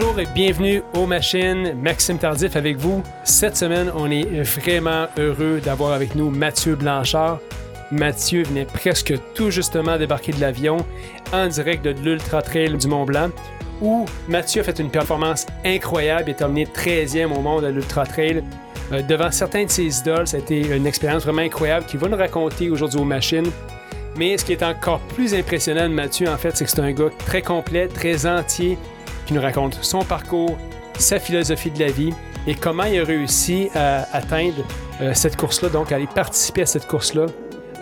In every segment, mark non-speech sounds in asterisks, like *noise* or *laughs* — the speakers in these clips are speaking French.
Bonjour et bienvenue aux machines. Maxime Tardif avec vous. Cette semaine, on est vraiment heureux d'avoir avec nous Mathieu Blanchard. Mathieu venait presque tout justement débarquer de l'avion en direct de l'Ultra Trail du Mont Blanc où Mathieu a fait une performance incroyable et terminé 13e au monde à l'Ultra Trail. Euh, devant certains de ses idoles, ça a été une expérience vraiment incroyable qu'il va nous raconter aujourd'hui aux machines. Mais ce qui est encore plus impressionnant de Mathieu, en fait, c'est que c'est un gars très complet, très entier, qui nous raconte son parcours, sa philosophie de la vie et comment il a réussi à atteindre euh, cette course-là, donc à aller participer à cette course-là,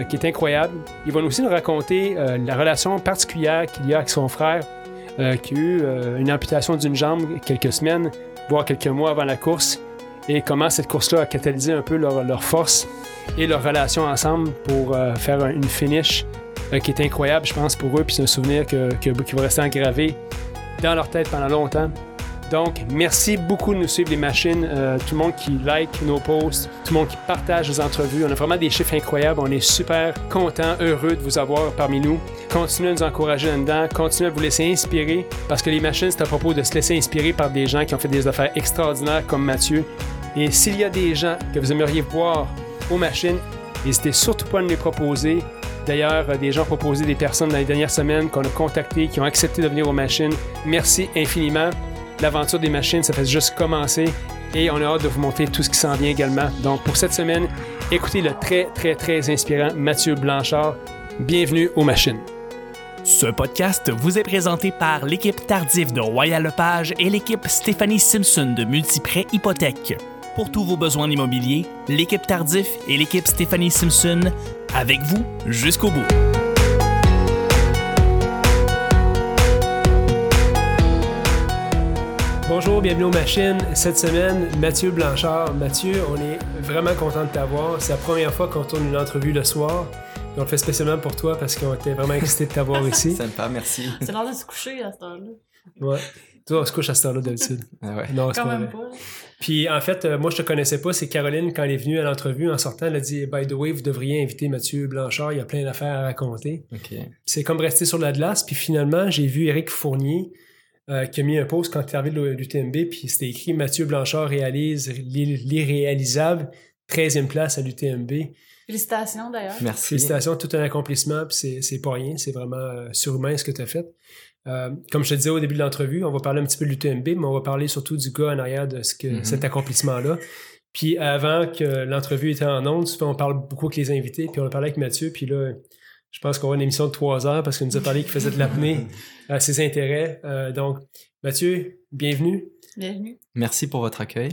euh, qui est incroyable. Il va aussi nous raconter euh, la relation particulière qu'il y a avec son frère, qui a eu une amputation d'une jambe quelques semaines, voire quelques mois avant la course, et comment cette course-là a catalysé un peu leur, force et leur relation ensemble pour faire une finish qui est incroyable, je pense, pour eux, puis c'est un souvenir que, qui va rester engravé dans leur tête pendant longtemps. Donc, merci beaucoup de nous suivre les machines, euh, tout le monde qui like nos posts, tout le monde qui partage nos entrevues. On a vraiment des chiffres incroyables. On est super content, heureux de vous avoir parmi nous. Continuez à nous encourager là-dedans, continuez à vous laisser inspirer parce que les machines, c'est à propos de se laisser inspirer par des gens qui ont fait des affaires extraordinaires comme Mathieu. Et s'il y a des gens que vous aimeriez voir aux machines, n'hésitez surtout pas à nous les proposer. D'ailleurs, euh, des gens ont proposé des personnes dans les dernières semaines qu'on a contactées, qui ont accepté de venir aux machines. Merci infiniment. L'aventure des machines, ça fait juste commencer et on a hâte de vous montrer tout ce qui s'en vient également. Donc, pour cette semaine, écoutez le très, très, très inspirant Mathieu Blanchard. Bienvenue aux machines. Ce podcast vous est présenté par l'équipe Tardif de Royal Lepage et l'équipe Stéphanie Simpson de Multiprêt Hypothèque. Pour tous vos besoins immobiliers, l'équipe Tardif et l'équipe Stéphanie Simpson avec vous jusqu'au bout. Bonjour, bienvenue aux machines. Cette semaine, Mathieu Blanchard. Mathieu, on est vraiment content de t'avoir. C'est la première fois qu'on tourne une entrevue le soir. on le fait spécialement pour toi parce qu'on était vraiment excités de t'avoir *laughs* ici. Sympa, merci. C'est l'heure de se coucher à ce temps là Ouais. Toi, on se couche à cette heure-là d'habitude. Ah ouais. Non, c'est pas, Puis en fait, euh, moi, je te connaissais pas. C'est Caroline, quand elle est venue à l'entrevue, en sortant, elle a dit By the way, vous devriez inviter Mathieu Blanchard, il y a plein d'affaires à raconter. C'est comme rester sur la glace. Puis finalement, j'ai vu Eric Fournier euh, qui a mis un post quand tu es arrivé de l'UTMB. Puis c'était écrit Mathieu Blanchard réalise l'irréalisable, 13e place à l'UTMB. Félicitations d'ailleurs. Merci. Félicitations, tout un accomplissement. Puis c'est pas rien. C'est vraiment euh, surhumain ce que tu as fait. Euh, comme je te disais au début de l'entrevue, on va parler un petit peu de l'UTMB, mais on va parler surtout du gars en arrière de ce que, mm-hmm. cet accomplissement-là. Puis avant que l'entrevue était en ondes, on parle beaucoup avec les invités, puis on a parlé avec Mathieu, puis là, je pense qu'on va une émission de trois heures parce qu'il nous a parlé qu'il faisait de l'apnée *laughs* à ses intérêts. Euh, donc, Mathieu, bienvenue. Bienvenue. Merci pour votre accueil.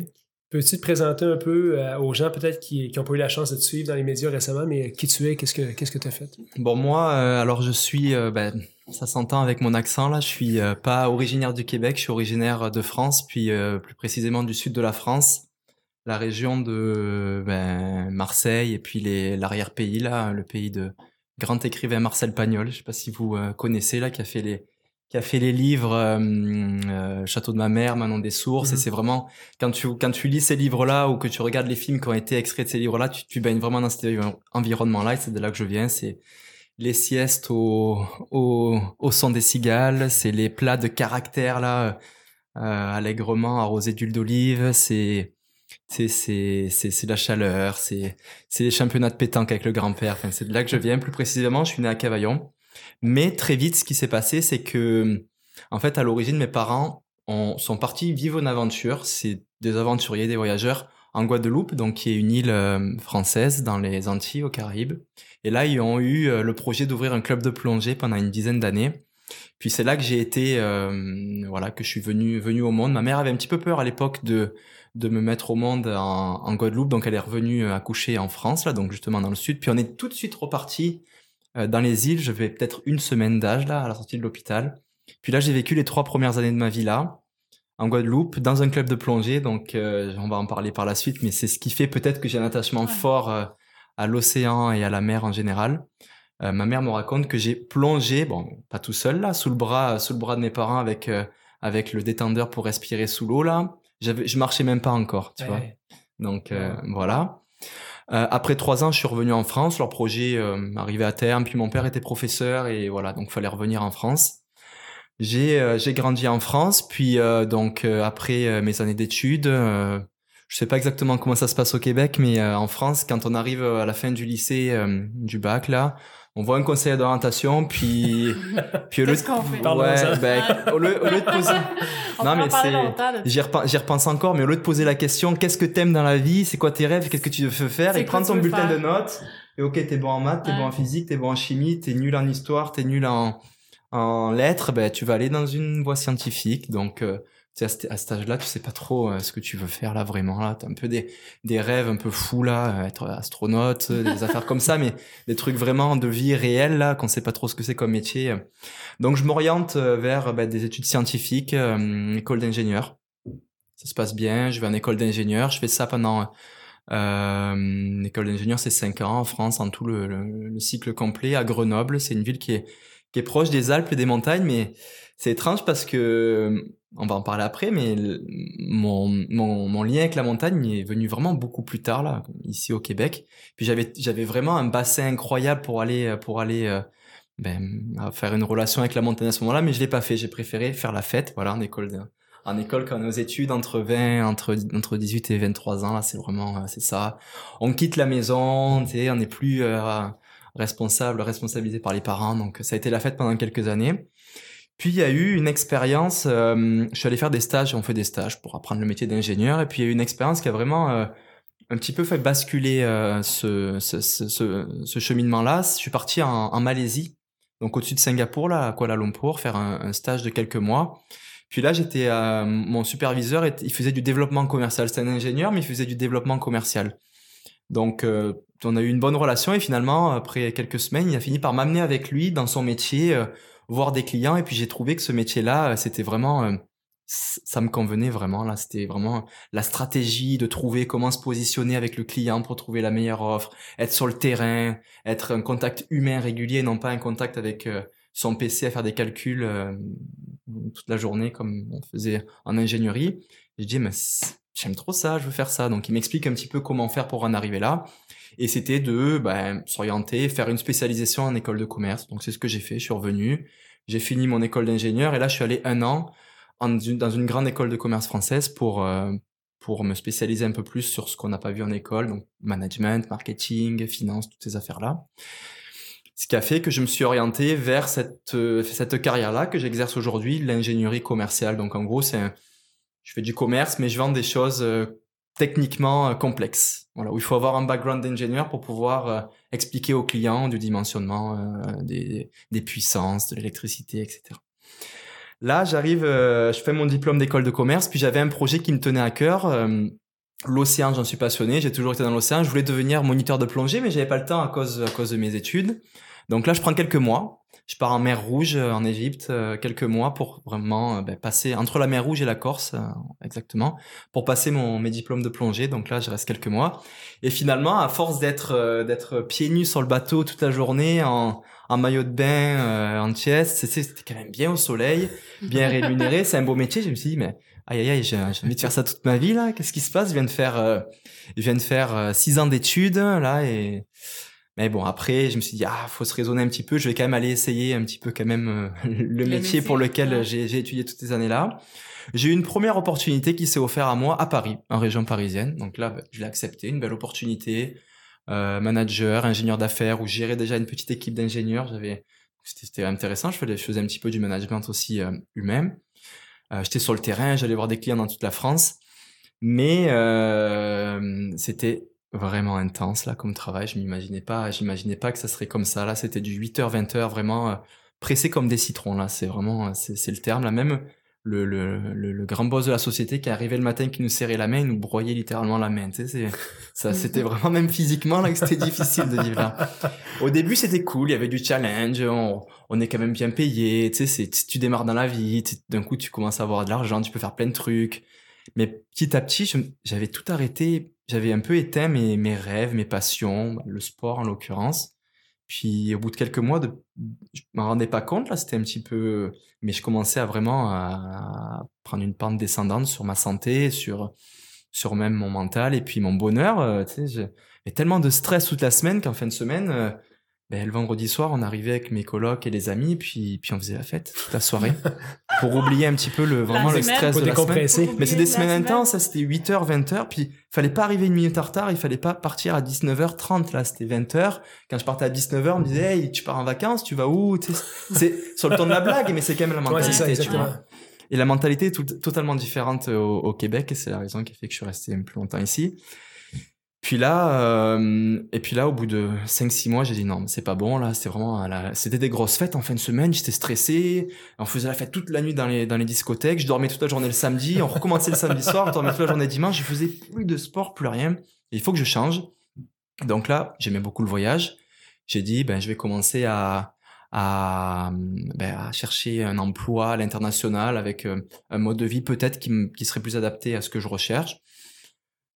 Peux-tu te présenter un peu euh, aux gens peut-être qui n'ont pas eu la chance de te suivre dans les médias récemment, mais qui tu es, qu'est-ce que qu'est-ce que tu as fait? Bon, moi, alors je suis ben, ça s'entend avec mon accent là. Je suis euh, pas originaire du Québec, je suis originaire de France, puis euh, plus précisément du sud de la France, la région de ben, Marseille et puis l'arrière-pays là, le pays de grand écrivain Marcel Pagnol. Je sais pas si vous euh, connaissez là, qui a fait les qui a fait les livres Château de ma mère, Manon des sources. Et mmh c'est vraiment quand tu quand tu lis ces livres là ou que tu regardes les films qui ont été extraits de ces livres là, tu, tu baignes vraiment dans cet environnement là. Et c'est de là que je viens. C'est les siestes au, au, au son des cigales, c'est les plats de caractère là, euh, allègrement arrosés d'huile d'olive, c'est c'est c'est c'est la chaleur, c'est c'est les championnats de pétanque avec le grand-père. Enfin, c'est de là que je viens. Plus précisément, je suis né à Cavaillon. Mais très vite, ce qui s'est passé, c'est que en fait, à l'origine, mes parents ont, sont partis vivre une aventure. C'est des aventuriers, des voyageurs en Guadeloupe, donc qui est une île euh, française dans les Antilles, aux Caraïbes. Et là, ils ont eu euh, le projet d'ouvrir un club de plongée pendant une dizaine d'années. Puis c'est là que j'ai été, euh, voilà, que je suis venu venu au monde. Ma mère avait un petit peu peur à l'époque de de me mettre au monde en, en, Guadeloupe, donc elle est revenue accoucher en France, là, donc justement dans le sud. Puis on est tout de suite reparti dans les îles. Je vais peut-être une semaine d'âge là, à la sortie de l'hôpital. Puis là, j'ai vécu les trois premières années de ma vie là en Guadeloupe dans un club de plongée. Donc, euh, on va en parler par la suite, mais c'est ce qui fait peut-être que j'ai un attachement fort euh, à l'océan et à la mer en général. Euh, ma mère me raconte que j'ai plongé, bon, pas tout seul là, sous le bras, sous le bras de mes parents avec avec le détendeur pour respirer sous l'eau là. J'avais, je marchais même pas encore, tu vois. Donc voilà. Après trois ans, je suis revenu en France. Leur projet arrivait à terme, puis mon père était professeur et voilà, donc fallait revenir en France. J'ai euh, j'ai grandi en France, puis euh, donc euh, après euh, mes années d'études, euh, je sais pas exactement comment ça se passe au Québec, mais euh, en France, quand on arrive à la fin du lycée, euh, du bac là, on voit un conseiller d'orientation, puis *laughs* puis au lieu? Parlons-en. ouais, ben, au lieu, au lieu de poser, *laughs* On Non, mais c'est- de J'y repen- j'y repense encore, mais au lieu de poser la question, qu'est-ce que t'aimes dans la vie, c'est quoi tes rêves, qu'est-ce que tu veux faire, et prendre ton bulletin faire? de notes, et ok, t'es bon en maths, t'es Ouais. bon en physique, t'es bon en chimie, t'es nul en histoire, t'es nul en, en lettres, ben, tu vas aller dans une voie scientifique, donc, euh, à à cet âge-là, tu sais pas trop euh, ce que tu veux faire là vraiment là, t'as un peu des, des rêves un peu fous là, euh, être astronaute, euh, des affaires comme ça, mais des trucs vraiment de vie réelle là, qu'on sait pas trop ce que c'est comme métier. Donc je m'oriente vers ben, des études scientifiques, euh, école d'ingénieur. Ça se passe bien, je vais en école d'ingénieur, je fais ça pendant euh, une école d'ingénieur, c'est 5 ans en France, en tout le, le- le cycle complet à Grenoble. C'est une ville qui est, qui est proche des Alpes et des montagnes, mais c'est étrange parce que, on va en parler après, mais mon, mon, mon lien avec la montagne est venu vraiment beaucoup plus tard, là, ici au Québec. Puis j'avais, vraiment un bassin incroyable pour aller, pour aller euh, ben, faire une relation avec la montagne à ce moment-là, mais je l'ai pas fait. J'ai préféré faire la fête, voilà, en école de, en école quand on est aux études entre 20, entre, entre 18 et 23 ans, là, c'est vraiment, euh, c'est ça. On quitte la maison, tu on n'est plus euh, responsable, responsabilisé par les parents, donc ça a été la fête pendant quelques années. Puis il y a eu une expérience, euh, je suis allé faire des stages, on fait des stages pour apprendre le métier d'ingénieur, et puis il y a eu une expérience qui a vraiment euh, un petit peu fait basculer euh, ce, cheminement-là. Je suis parti en, Malaisie, donc au-dessus de Singapour, là, à Kuala Lumpur, faire un, stage de quelques mois. Puis là, j'étais, mon superviseur, il faisait du développement commercial. C'était un ingénieur, mais il faisait du développement commercial. Donc, on a eu une bonne relation et finalement, après quelques semaines, il a fini par m'amener avec lui dans son métier, voir des clients. Et puis j'ai trouvé que ce métier-là, euh, c'était vraiment, euh, ça me convenait vraiment. Là, c'était vraiment la stratégie de trouver comment se positionner avec le client pour trouver la meilleure offre, être sur le terrain, être un contact humain régulier, non pas un contact avec euh, son PC à faire des calculs toute la journée comme on faisait en ingénierie. J'ai dit, mais c'est- j'aime trop ça, je veux faire ça. Donc il m'explique un petit peu comment faire pour en arriver là. Et c'était de ben, s'orienter, faire une spécialisation en école de commerce. Donc c'est ce que j'ai fait. Je suis revenu, j'ai fini mon école d'ingénieur et là je suis allé un an dans une grande école de commerce française pour euh, pour me spécialiser un peu plus sur ce qu'on n'a pas vu en école, donc management, marketing, finance, toutes ces affaires là. Ce qui a fait que je me suis orienté vers cette euh, cette carrière-là que j'exerce aujourd'hui, l'ingénierie commerciale. Donc en gros, c'est je fais du commerce, mais je vends des choses euh, techniquement euh, complexes. Voilà, il faut avoir un background d'ingénieur pour pouvoir euh, expliquer aux clients du dimensionnement euh, des, des puissances, de l'électricité, etc. Là, j'arrive, je fais mon diplôme d'école de commerce, puis j'avais un projet qui me tenait à cœur. L'océan, j'en suis passionné, j'ai toujours été dans l'océan. Je voulais devenir moniteur de plongée, mais j'avais pas le temps à cause, à cause de mes études. Donc là, je prends quelques mois. Je pars en mer Rouge, euh, en Égypte, euh, quelques mois pour vraiment euh, ben, passer entre la mer Rouge et la Corse, exactement, pour passer mon, mes diplômes de plongée. Donc là, je reste quelques mois. Et finalement, à force d'être d'être pieds nus sur le bateau toute la journée, en, en maillot de bain, euh, en c'est- c'était quand même bien au soleil, bien rémunéré. C'est un beau métier. Je me suis dit, mais aïe aïe aïe, j'ai envie de faire ça toute ma vie là. Qu'est-ce qui se passe? Je viens de faire, euh, je viens de faire six ans d'études là et mais bon, après, je me suis dit, ah, faut se raisonner un petit peu. Je vais quand même aller essayer un petit peu quand même euh, *laughs* le, métier, métier, pour lequel ouais. j'ai étudié toutes ces années-là. J'ai eu une première opportunité qui s'est offerte à moi à Paris, en région parisienne. Donc là, bah, je l'ai accepté, une belle opportunité. Euh, manager, ingénieur d'affaires, où gérais déjà une petite équipe d'ingénieurs. J'avais, c'était c'était intéressant. Je faisais, je faisais un petit peu du management aussi euh, humain. Euh, J'étais sur le terrain, j'allais voir des clients dans toute la France. Mais euh, c'était vraiment intense là comme travail. Je m'imaginais pas, j'imaginais pas que ça serait comme ça. Là, c'était du 8h 20h vraiment euh, pressé comme des citrons là. C'est vraiment, euh, c'est c'est le terme là. Même le, le, le, le grand boss de la société qui arrivait le matin, qui nous serrait la main, il nous broyait littéralement la main. Tu sais, c'est- ça, c'était *laughs* vraiment même physiquement là que c'était difficile de vivre là. Au début, c'était cool. Il y avait du challenge. On, on est quand même bien payé. Tu sais, c'est, tu démarres dans la vie. D'un coup, tu commences à avoir de l'argent. Tu peux faire plein de trucs. Mais petit à petit, j'avais tout arrêté. J'avais un peu éteint mes, mes rêves, mes passions, le sport en l'occurrence. Puis au bout de quelques mois, de, je m'en rendais pas compte là, c'était un petit peu, mais je commençais à vraiment à prendre une pente descendante sur ma santé, sur sur même mon mental et puis mon bonheur. euh, tu sais, j'avais tellement de stress toute la semaine qu'en fin de semaine, euh, ben, le vendredi soir, on arrivait avec mes colocs et les amis, puis, puis on faisait la fête toute la soirée *laughs* pour oublier un petit peu le, vraiment le semaine, stress de la semaine. Mais c'est des semaines semaine. intenses, ça c'était 8h, 20h, puis fallait pas arriver une minute en retard, il fallait pas partir à 19h30, là c'était 20h. Quand je partais à 19h, on me disait, hey, tu pars en vacances, tu vas où? Tu sais, C'est *laughs* sur le ton de la blague, mais c'est quand même la mentalité. c'est ça, tu exactement. vois. Et la mentalité est tout- totalement différente au, au Québec, et c'est la raison qui fait que je suis resté plus longtemps ici. Puis là, euh, et puis là, au bout de 5-6 mois, j'ai dit non, c'est pas bon, là, c'était vraiment, la- c'était des grosses fêtes en fin de semaine, j'étais stressé, on faisait la fête toute la nuit dans les, dans les discothèques, je dormais toute la journée le samedi, on recommençait le samedi soir, on dormait toute la journée dimanche, je faisais plus de sport, plus rien, il faut que je change. Donc là, j'aimais beaucoup le voyage, j'ai dit, ben, je vais commencer à, à, ben, à chercher un emploi à l'international avec euh, un mode de vie peut-être qui, qui serait plus adapté à ce que je recherche.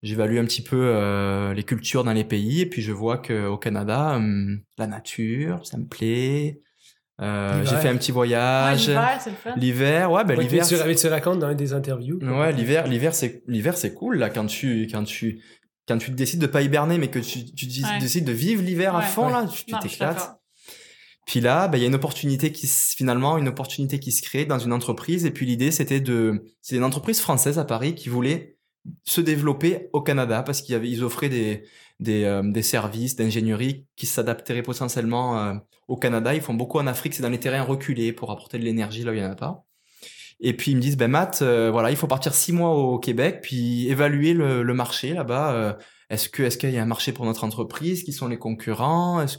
J'évalue un petit peu euh, les cultures dans les pays et puis je vois que au Canada, hum, la nature, ça me plaît. Euh, j'ai fait un petit Ouais, voyage. l'hiver, c'est le fun. L'hiver, ouais, ben Ouais, l'hiver. tu, c'est- tu racontes dans une des interviews. Ouais, l'hiver, l'hiver, c'est l'hiver, c'est cool là quand tu quand tu quand tu décides de pas hiberner mais que tu, tu Ouais. décides de vivre l'hiver à Ouais. fond Ouais. là, tu t'éclates. Puis là, ben, il y a une opportunité qui se- finalement une opportunité qui se crée dans une entreprise et puis l'idée c'était de c'est une entreprise française à Paris qui voulait se développer au Canada parce qu'ils offraient des des, euh, des services d'ingénierie qui s'adapteraient potentiellement euh, au Canada. Ils font beaucoup en Afrique, c'est dans les terrains reculés pour apporter de l'énergie là où il y en a pas. Et puis ils me disent ben Matt, euh, voilà, il faut partir six mois au Québec puis évaluer le, marché là-bas. est-ce que est-ce qu'il y a un marché pour notre entreprise? Qui sont les concurrents? Est-ce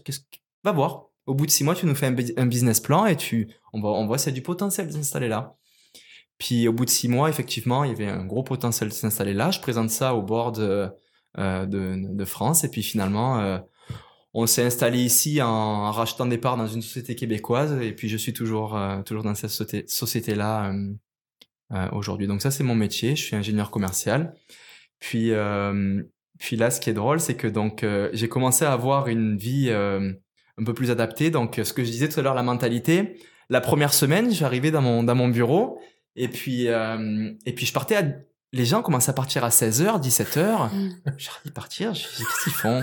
va voir. Au bout de six mois, tu nous fais un, bu- un business plan et tu, on voit, on voit s'il y a du potentiel de s'installer là. Puis au bout de six mois, effectivement, il y avait un gros potentiel de s'installer là. Je présente ça au board de, euh, de, de France et puis finalement, euh, on s'est installé ici en, rachetant des parts dans une société québécoise et puis je suis toujours, euh, toujours dans cette société, société-là euh, euh, aujourd'hui. Donc ça, c'est mon métier. Je suis ingénieur commercial. Puis, euh, puis là, ce qui est drôle, c'est que donc euh, j'ai commencé à avoir une vie euh, un peu plus adaptée. Donc, ce que je disais tout à l'heure, la mentalité. La première semaine, j'arrivais dans mon dans mon bureau et puis euh, et puis je partais à les gens commençaient à partir à 16h, 17h. Mm. J'arrivais à partir, je me qu'est-ce qu'ils font?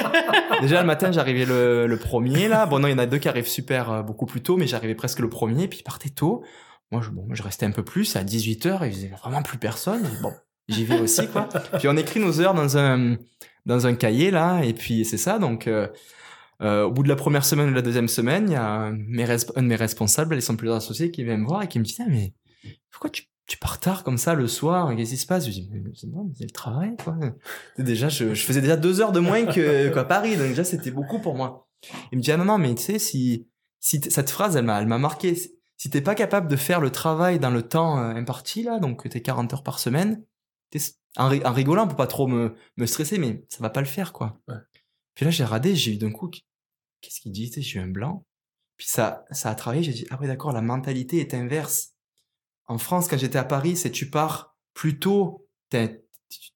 *laughs* Déjà le matin, j'arrivais le, le premier là. Bon non, il y en a deux qui arrivent super euh, beaucoup plus tôt, mais j'arrivais presque le premier, puis ils partaient tôt. Moi, je, bon, je restais un peu plus à 18h, il faisait vraiment plus personne. Bon, j'y vais aussi quoi. *laughs* Puis on écrit nos heures dans un dans un cahier là, et puis c'est ça. Donc euh, euh, au bout de la première semaine ou de la deuxième semaine, il y a mes un de mes responsables, ils sont plusieurs associés, qui vient me voir et qui me dit ah, mais pourquoi tu tu pars tard comme ça le soir? Qu'est-ce qui se passe? Je dis mais c'est non, mais c'est le travail quoi. Déjà, je, je faisais déjà deux heures de moins que *laughs* qu'à Paris, donc déjà c'était beaucoup pour moi. Il me dit ah non non mais tu sais si si cette phrase elle m'a elle m'a marqué. Si t'es pas capable de faire le travail dans le temps euh, imparti là, donc t'es 40 heures par semaine, t'es- en, en rigolant, peut pas trop me, me stresser, mais ça va pas le faire, quoi. Ouais. Puis là, j'ai radé, j'ai eu d'un coup, qu'est-ce qu'il dit, j'ai eu un blanc. Puis ça, ça a travaillé, j'ai dit, ah ouais, d'accord, la mentalité est inverse. En France, quand j'étais à Paris, c'est tu pars plus tôt,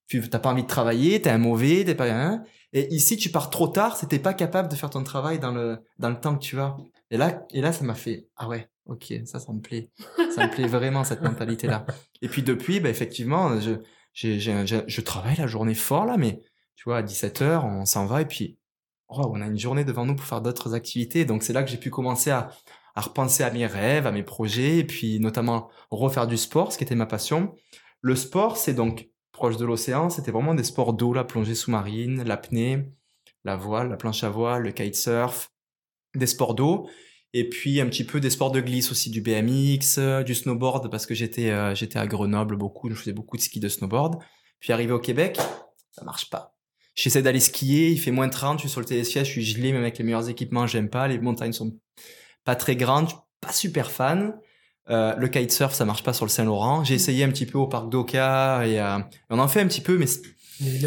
tu t'as pas envie de travailler, t'es un mauvais, t'es pas un. Et ici, tu pars trop tard, t'es pas capable de faire ton travail dans le, dans le temps que tu as. Et là, et là, ça m'a fait, ah ouais, ok, ça, ça me plaît. Ça me plaît vraiment, cette mentalité-là. Et puis depuis, bah, effectivement, je, je travaille la journée fort là, mais tu vois, à 17h, on s'en va et puis oh, on a une journée devant nous pour faire d'autres activités. Donc c'est là que j'ai pu commencer à, à repenser à mes rêves, à mes projets, et puis notamment refaire du sport, ce qui était ma passion. Le sport, c'est donc proche de l'océan, c'était vraiment des sports d'eau, la plongée sous-marine, l'apnée, la voile, la planche à voile, le kitesurf, des sports d'eau. Et puis un petit peu des sports de glisse aussi, du BMX, euh, du snowboard, parce que j'étais euh, j'étais à Grenoble beaucoup, je faisais beaucoup de ski de snowboard. Puis arrivé au Québec, ça marche pas. J'essaie d'aller skier, il fait moins 30, je suis sur le télésiège, je suis gelé, même avec les meilleurs équipements, j'aime pas. Les montagnes sont pas très suis pas super fan. Euh, le kitesurf, ça marche pas sur le Saint-Laurent. J'ai essayé un petit peu au parc d'Oka et euh, on en fait un petit peu, mais c'est-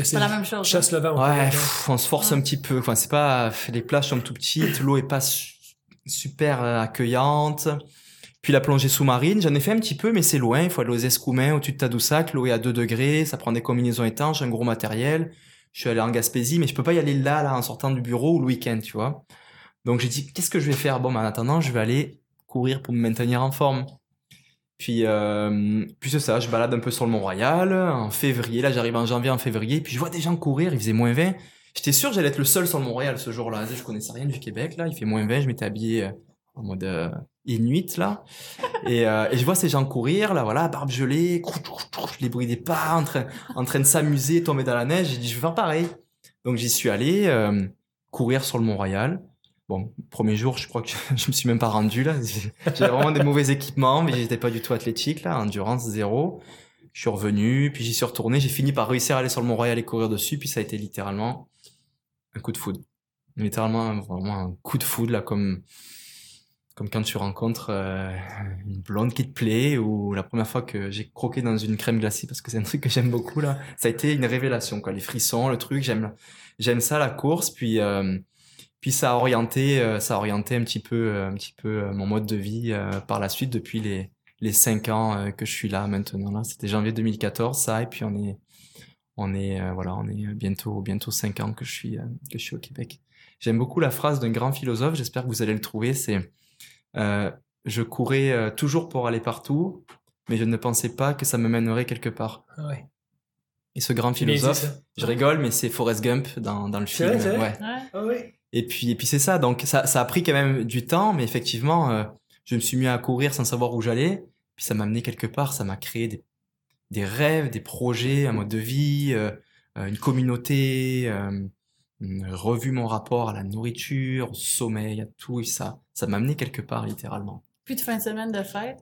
C'est la même chose. Chasse le vent. on Ouais, peut dire. pff, on se force un petit peu. Enfin, c'est pas les plages sont tout petites, l'eau est pas su- super euh, accueillante. Puis la plongée sous-marine, j'en ai fait un petit peu, mais c'est loin. Il faut aller aux Escoumins, au-dessus de Tadoussac. L'eau est à 2 degrés, ça prend des combinaisons étanches, un gros matériel. Je suis allé en Gaspésie, mais je peux pas y aller là, là, en sortant du bureau ou le week-end, tu vois. Donc j'ai dit, qu'est-ce que je vais faire? Bon, ben, en attendant, je vais aller courir pour me maintenir en forme. Puis, euh, puis c'est ça, je balade un peu sur le Mont-Royal. En février, là, j'arrive en janvier, en février, puis je vois des gens courir, il faisait moins 20. J'étais sûr que j'allais être le seul sur le Montréal ce jour-là. Je connaissais rien du Québec, là. Il fait moins 20, je m'étais habillé euh, en mode euh, Inuit, là. Et, je vois ces gens courir, là, voilà, barbe gelée, les bruits des pas, en train, en train de s'amuser, tomber dans la neige. J'ai dit, je vais faire pareil. Donc j'y suis allé courir sur le Mont-Royal. Bon, premier jour, je crois que *laughs* je me suis même pas rendu là. J'avais vraiment des mauvais équipements, mais j'étais pas du tout athlétique là, endurance zéro. Je suis revenu, puis j'y suis retourné. J'ai fini par réussir à aller sur le Mont-Royal et courir dessus, puis ça a été littéralement un coup de foudre. Littéralement, vraiment un coup de foudre là, comme comme quand tu rencontres euh, une blonde qui te plaît ou la première fois que j'ai croqué dans une crème glacée parce que c'est un truc que j'aime beaucoup là ça a été une révélation quoi les frissons le truc j'aime j'aime ça la course puis euh, puis ça a orienté euh, ça a orienté un petit peu un petit peu mon mode de vie par la suite depuis les les cinq ans que je suis là maintenant là c'était janvier 2014 ça et puis on est on est voilà on est bientôt bientôt cinq ans que je suis que je suis au Québec j'aime beaucoup la phrase d'un grand philosophe j'espère que vous allez le trouver c'est euh, je courais euh, toujours pour aller partout, mais je ne pensais pas que ça me mènerait quelque part. Ah ouais. Et ce grand philosophe, je rigole, mais c'est Forrest Gump dans, dans le C'est film. vrai, c'est vrai? ouais. Ouais. Ah. Et puis, et puis c'est ça. Donc ça, ça a pris quand même du temps, mais effectivement, euh, je me suis mis à courir sans savoir où j'allais. Puis ça m'a amené quelque part. Ça m'a créé des, des rêves, des projets, un mode de vie, euh, euh, une communauté. euh, revu mon rapport à la nourriture, au sommeil, à tout et ça. Ça m'a amené quelque part littéralement. Plus de fin de semaine de fête?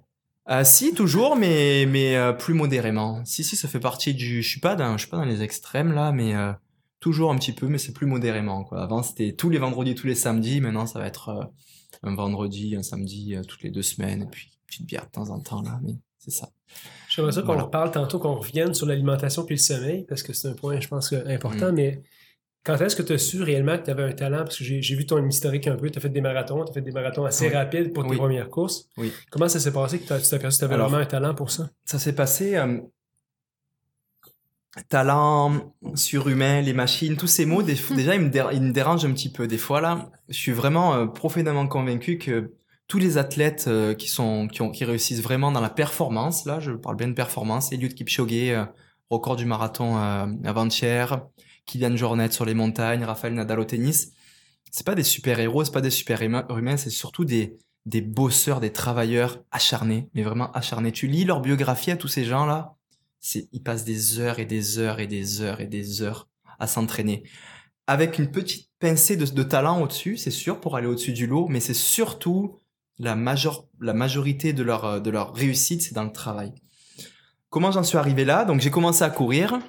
Euh, si toujours, mais mais euh, plus modérément. Si si, ça fait partie du. Je suis pas dans, je suis pas dans les extrêmes là, mais euh, toujours un petit peu, mais c'est plus modérément quoi. Avant c'était tous les vendredis, tous les samedis. Maintenant ça va être euh, un vendredi, un samedi euh, toutes les deux semaines, et puis une petite bière de temps en temps là. Mais c'est ça. J'aimerais ça qu'on Voilà. reparle tantôt, qu'on revienne sur l'alimentation puis le sommeil, parce que c'est un point, je pense, Mm. important, mais quand est-ce que tu as su réellement que tu avais un talent? Parce que j'ai vu ton historique un peu, tu as fait des marathons, tu as fait des marathons assez Oui. rapides pour tes Oui. premières courses. Oui. Comment ça s'est passé que tu t'es aperçu que tu avais Alors- vraiment un talent pour ça? Ça s'est passé. euh, talent, surhumain, les machines, tous ces mots, des- déjà, ils me, dé- ils me dérangent un petit peu. Des fois, là, je suis vraiment euh, profondément convaincu que tous les athlètes euh, qui, sont, qui, ont, qui réussissent vraiment dans la performance, là, je parle bien de performance, Eliud Kipchoge, euh, record du marathon avant-hier, Kylian Jornet sur les montagnes, Rafael Nadal au tennis, c'est pas des super-héros, c'est pas des super-humains, c'est surtout des, des bosseurs, des travailleurs acharnés, mais vraiment acharnés. Tu lis leur biographie à tous ces gens-là, ils passent des heures et des heures et des heures et des heures à s'entraîner. Avec une petite pincée de, talent au-dessus, c'est sûr, pour aller au-dessus du lot, mais c'est surtout la, major, la majorité de leur, de leur réussite, c'est dans le travail. Comment j'en suis arrivé là? Donc j'ai commencé à courir,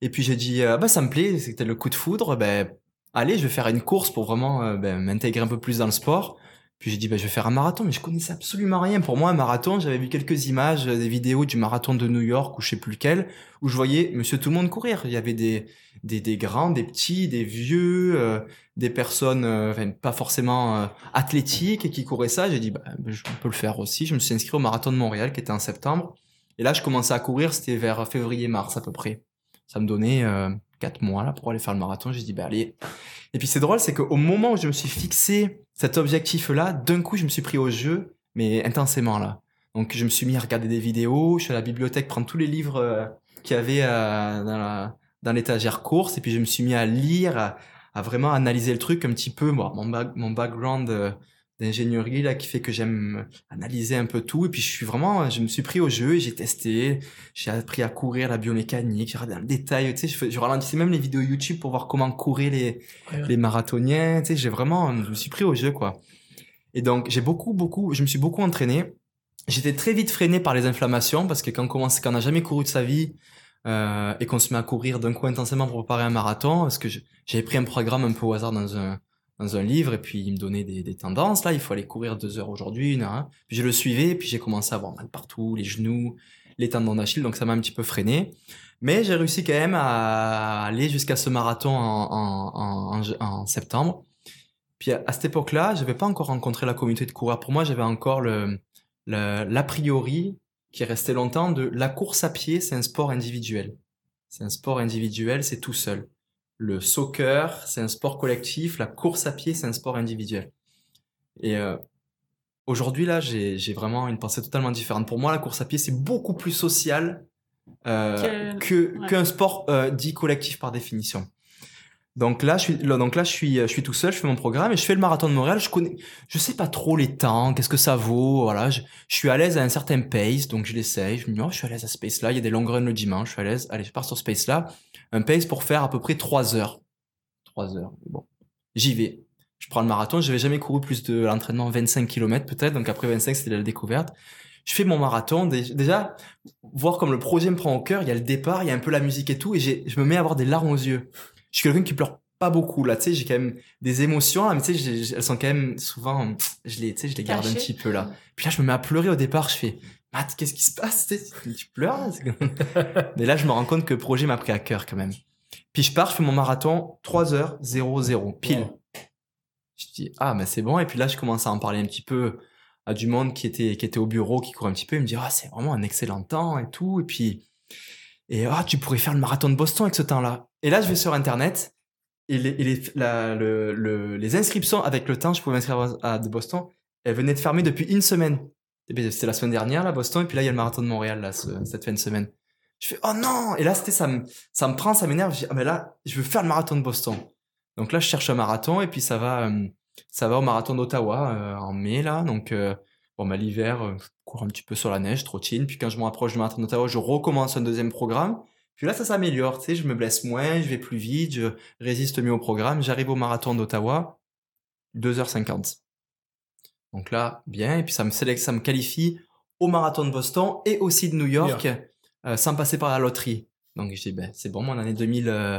et puis j'ai dit, euh, bah ça me plaît, c'était le coup de foudre, ben allez, je vais faire une course pour vraiment euh, ben, m'intégrer un peu plus dans le sport. Puis j'ai dit, bah, je vais faire un marathon, mais je connaissais absolument rien. Pour moi, un marathon, j'avais vu quelques images, euh, des vidéos du marathon de New York ou je sais plus lequel, où je voyais monsieur tout le monde courir. Il y avait des, des, des grands, des petits, des vieux, euh, des personnes euh, enfin, pas forcément euh, athlétiques et qui couraient ça. J'ai dit, bah, ben, je peux le faire aussi. Je me suis inscrit au marathon de Montréal qui était en septembre. Et là, je commençais à courir, c'était vers février-mars à peu près. Ça me donnait euh, quatre mois là pour aller faire le marathon. J'ai dit, bah allez. Et puis c'est drôle, c'est qu'au moment où je me suis fixé cet objectif-là, d'un coup, je me suis pris au jeu, mais intensément là. Donc je me suis mis à regarder des vidéos, je suis à la bibliothèque prendre tous les livres euh, qu'il y avait euh, dans dans l'étagère course, et puis je me suis mis à lire, à, vraiment analyser le truc un petit peu. Bon, mon background euh, d'ingénierie là qui fait que j'aime analyser un peu tout, et puis je suis vraiment, je me suis pris au jeu et j'ai testé, j'ai appris à courir la biomécanique, j'ai regardé dans le détail, tu sais, je, je ralentissais même les vidéos YouTube pour voir comment courir les, Ouais. les marathoniens, tu sais, j'ai vraiment, je me suis pris au jeu, quoi. Et donc, j'ai beaucoup, beaucoup, je me suis beaucoup entraîné. J'étais très vite freiné par les inflammations parce que quand on commence, quand on n'a jamais couru de sa vie, euh, et qu'on se met à courir d'un coup intensément pour préparer un marathon, parce que j'avais pris un programme un peu au hasard dans un, dans un livre et puis il me donnait des, tendances, là, il faut aller courir deux heures aujourd'hui, une heure, hein. Puis je le suivais, puis j'ai commencé à avoir mal partout, les genoux, les tendons d'Achille, donc ça m'a un petit peu freiné. Mais j'ai réussi quand même à aller jusqu'à ce marathon en, septembre. Puis à, cette époque-là, je n'avais pas encore rencontré la communauté de coureurs. Pour moi, j'avais encore le, l'a priori qui est resté longtemps de la course à pied, c'est un sport individuel. C'est un sport individuel, c'est tout seul. Le soccer, c'est un sport collectif. La course à pied, c'est un sport individuel. Et euh, aujourd'hui, là, j'ai vraiment une pensée totalement différente. Pour moi, la course à pied, c'est beaucoup plus social euh, ouais. qu'un sport euh, dit collectif par définition. Donc là, je suis, donc là, je suis, tout seul, je fais mon programme et je fais le marathon de Montréal. Je connais, je sais pas trop les temps, qu'est-ce que ça vaut. Voilà, je, suis à l'aise à un certain pace, donc je l'essaye. Je me dis, oh, je suis à l'aise à ce pace-là. Il y a des longues runs le dimanche, je suis à l'aise. Allez, je pars sur ce pace-là. Un pace pour faire à peu près 3 heures. 3 heures. Bon, j'y vais. Je prends le marathon. Je n'avais jamais couru plus de l'entraînement 25 km peut-être. Donc après 25, c'était la découverte. Je fais mon marathon. Déjà, voir comme le projet me prend au cœur. Il y a le départ, il y a un peu la musique et tout, et je me mets à avoir des larmes aux yeux je suis quelqu'un qui pleure pas beaucoup là tu sais j'ai quand même des émotions là mais tu sais elles sont quand même souvent je les tu sais je les garde un petit peu là. Puis là je me mets à pleurer au départ je fais Matt qu'est-ce qui se passe tu pleures *laughs* mais là je me rends compte que le projet m'a pris à cœur quand même. Puis je pars je fais mon marathon 3 h 00 pile. Je dis ah mais c'est bon. Et puis là je commence à en parler un petit peu à du monde qui était qui était au bureau qui court un petit peu. Il me dit ah c'est vraiment un excellent temps et tout. Et puis et ah, tu pourrais faire le marathon de Boston avec ce temps-là. Et là, je vais sur Internet et les, les, les inscriptions avec le temps, je pouvais m'inscrire à Boston, elles venaient de fermer depuis une semaine. C'était la semaine dernière, là, Boston, et puis là, il y a le marathon de Montréal, là, cette fin de semaine. Je fais, oh non! Et là, ça me, ça me prend, ça m'énerve. Je dis, ah, mais là, je veux faire le marathon de Boston. Donc là, je cherche un marathon, et puis ça va, euh, ça va au marathon d'Ottawa, euh, en mai, là. Donc, euh, bon, bah, l'hiver, je cours un petit peu sur la neige, trottine. Puis quand je m'approche du marathon d'Ottawa, je recommence un deuxième programme. Puis là, ça s'améliore, tu sais, je me blesse moins, je vais plus vite, je résiste mieux au programme. J'arrive au marathon d'Ottawa, 2h50. Donc là, bien. Et puis ça me sélectionne, ça me qualifie au marathon de Boston et aussi de New York, euh, sans passer par la loterie. Donc je dis, ben, c'est bon, mon année 2000, euh,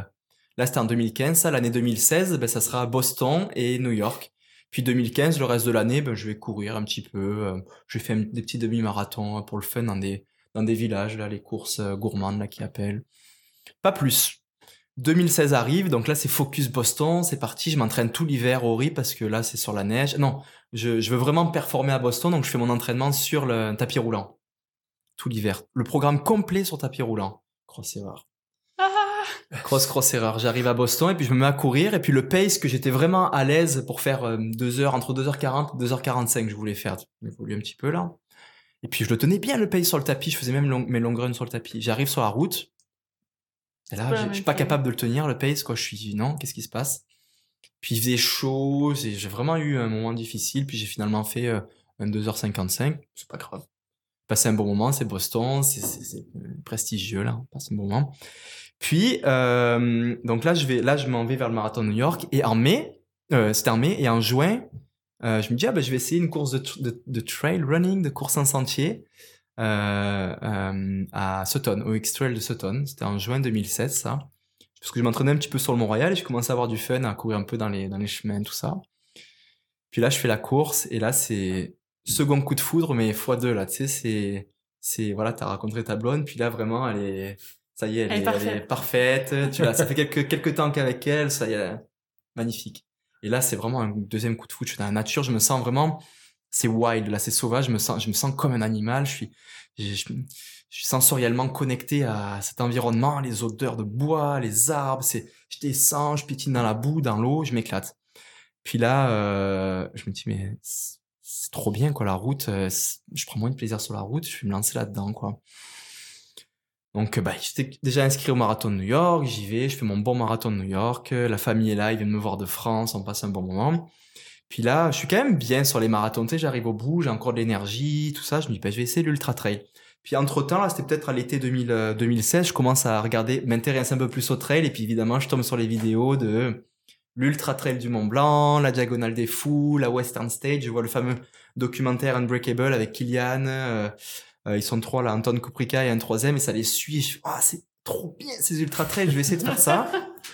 là c'était en 2015, l'année 2016, ben, ça sera Boston et New York. Puis 2015, le reste de l'année, ben, je vais courir un petit peu. Euh, je vais faire des petits demi-marathons pour le fun dans des, dans des villages, là, les courses euh, gourmandes là, qui appellent. Pas plus. 2016 arrive, donc là c'est focus Boston, c'est parti, je m'entraîne tout l'hiver au riz parce que là c'est sur la neige. Non, je, je veux vraiment performer à Boston, donc je fais mon entraînement sur le tapis roulant. Tout l'hiver. Le programme complet sur tapis roulant. Grosse erreur. Cross cross erreur. J'arrive à Boston et puis je me mets à courir et puis le pace que j'étais vraiment à l'aise pour faire euh, deux heures entre 2h40 et 2h45 je voulais faire. J'évolue un petit peu là. Et puis je le tenais bien le pace sur le tapis, je faisais même mes long runs sur le tapis. J'arrive sur la route. Et là, je suis pas capable de le tenir le pace quoi, je suis non, qu'est-ce qui se passe? Puis il faisait chaud, j'ai vraiment eu un moment difficile. Puis j'ai finalement fait euh, un 2h55, c'est pas grave. Passé un bon moment, c'est Boston, c'est prestigieux là, passe un bon moment. Puis euh, donc là je vais là je m'en vais vers le marathon de New York. Et en mai euh, c'était en mai. Et en juin euh, je me dis ah ben je vais essayer une course de, de, de trail running de course en sentier euh, euh, à Sutton au X Trail de Sutton c'était en juin 2016 ça parce que je m'entraînais un petit peu sur le Mont-Royal et je commençais à avoir du fun à courir un peu dans les dans les chemins tout ça puis là je fais la course et là c'est second coup de foudre mais fois deux là tu sais c'est c'est voilà t'as rencontré ta blonde puis là vraiment elle est ça y est, elle, est, parfaite. Tu vois, ça fait quelques, quelques temps qu'avec elle, ça y est, magnifique. Et là, c'est vraiment un deuxième coup de foot. Je suis dans la nature, je me sens vraiment, c'est wild, là, c'est sauvage. Je me sens, je me sens comme un animal. Je suis, je, suis sensoriellement connecté à cet environnement, les odeurs de bois, les arbres. C'est, je descends, je pitine dans la boue, dans l'eau, je m'éclate. Puis là, euh, je me dis mais c'est trop bien quoi la route. Euh, je prends moins de plaisir sur la route. Je vais me lancer là-dedans quoi. Donc, bah, j'étais déjà inscrit au marathon de New York, j'y vais, je fais mon bon marathon de New York, la famille est là, ils viennent me voir de France, on passe un bon moment. Puis là, je suis quand même bien sur les marathons, tu sais, j'arrive au bout, j'ai encore de l'énergie, tout ça, je me dis, bah, je vais essayer l'ultra trail. Puis entre temps, là, c'était peut-être à l'été 2016, je commence à regarder, m'intéresser un peu plus au trail, et puis évidemment, je tombe sur les vidéos de l'ultra trail du Mont Blanc, la diagonale des fous, la Western Stage, je vois le fameux documentaire Unbreakable avec Kylian, euh, euh, ils sont trois là, Anton Kuprika et un troisième, et ça les suit. ah, c'est trop bien ces ultra trails, je vais essayer de faire ça.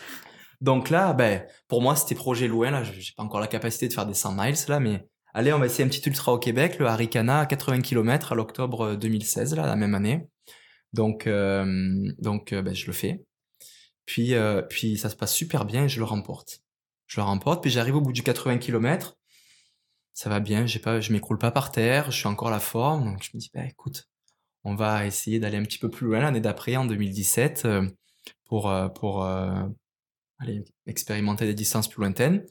*laughs* Donc là, ben, pour moi, c'était projet loin. Là, j'ai pas encore la capacité de faire des 100 miles là, mais allez, on va essayer un petit ultra au Québec, le Haricana à 80 km à l'octobre 2016 là, la même année. Donc, euh, donc, euh, ben, je le fais. Puis, puis ça se passe super bien et je le remporte. Je le remporte, puis j'arrive au bout du 80 km ça va bien, j'ai pas, je m'écroule pas par terre, je suis encore la forme, donc je me dis, bah écoute, on va essayer d'aller un petit peu plus loin l'année d'après, en 2017, euh, pour, euh, pour euh, aller expérimenter des distances plus lointaines.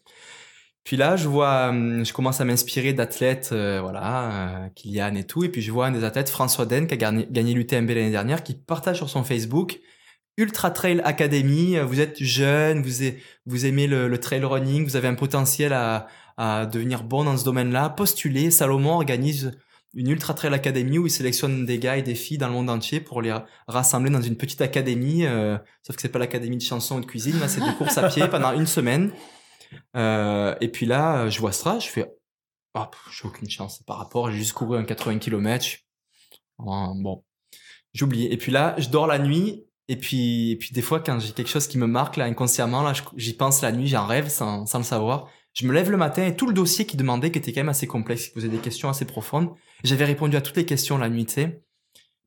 Puis là, je vois, hum, je commence à m'inspirer d'athlètes, voilà, Kylian et tout, et puis je vois un des athlètes, François Den, qui a gagné, gagné l'UTMB l'année dernière, qui partage sur son Facebook Ultra Trail Academy, vous êtes jeune, vous, vous aimez le trail running, vous avez un potentiel à, à devenir bon dans ce domaine-là, postulez. Salomon organise une Ultra Trail Academy où il sélectionne des gars et des filles dans le monde entier pour les ra- rassembler dans une petite académie. euh, sauf que c'est pas l'académie de chanson ou de cuisine, là c'est des courses à *laughs* pied pendant une semaine. Euh, et puis là, je vois ça, je fais, ah, pff, j'ai aucune chance par rapport, j'ai juste couru un 80 km. Bon, j'oublie. Et puis là, je dors la nuit. Et puis, et puis des fois, quand j'ai quelque chose qui me marque là inconsciemment, là, j'y pense la nuit, j'en rêve sans, sans le savoir. Je me lève le matin et tout le dossier qui demandait, qui était quand même assez complexe, qui posait des questions assez profondes, j'avais répondu à toutes les questions la nuit, tu sais.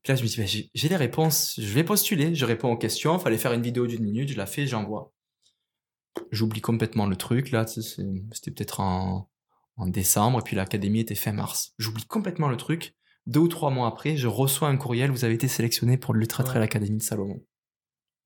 Puis là, je me dis, ben, j'ai les réponses, je vais postuler, je réponds aux questions, fallait faire une vidéo d'une minute, je la fais, j'envoie. J'oublie complètement le truc, là, c'était peut-être en, en décembre, et puis l'académie était fin mars. J'oublie complètement le truc. Deux ou trois mois après, je reçois un courriel, vous avez été sélectionné pour l'Ultra Trail Academy de Salomon.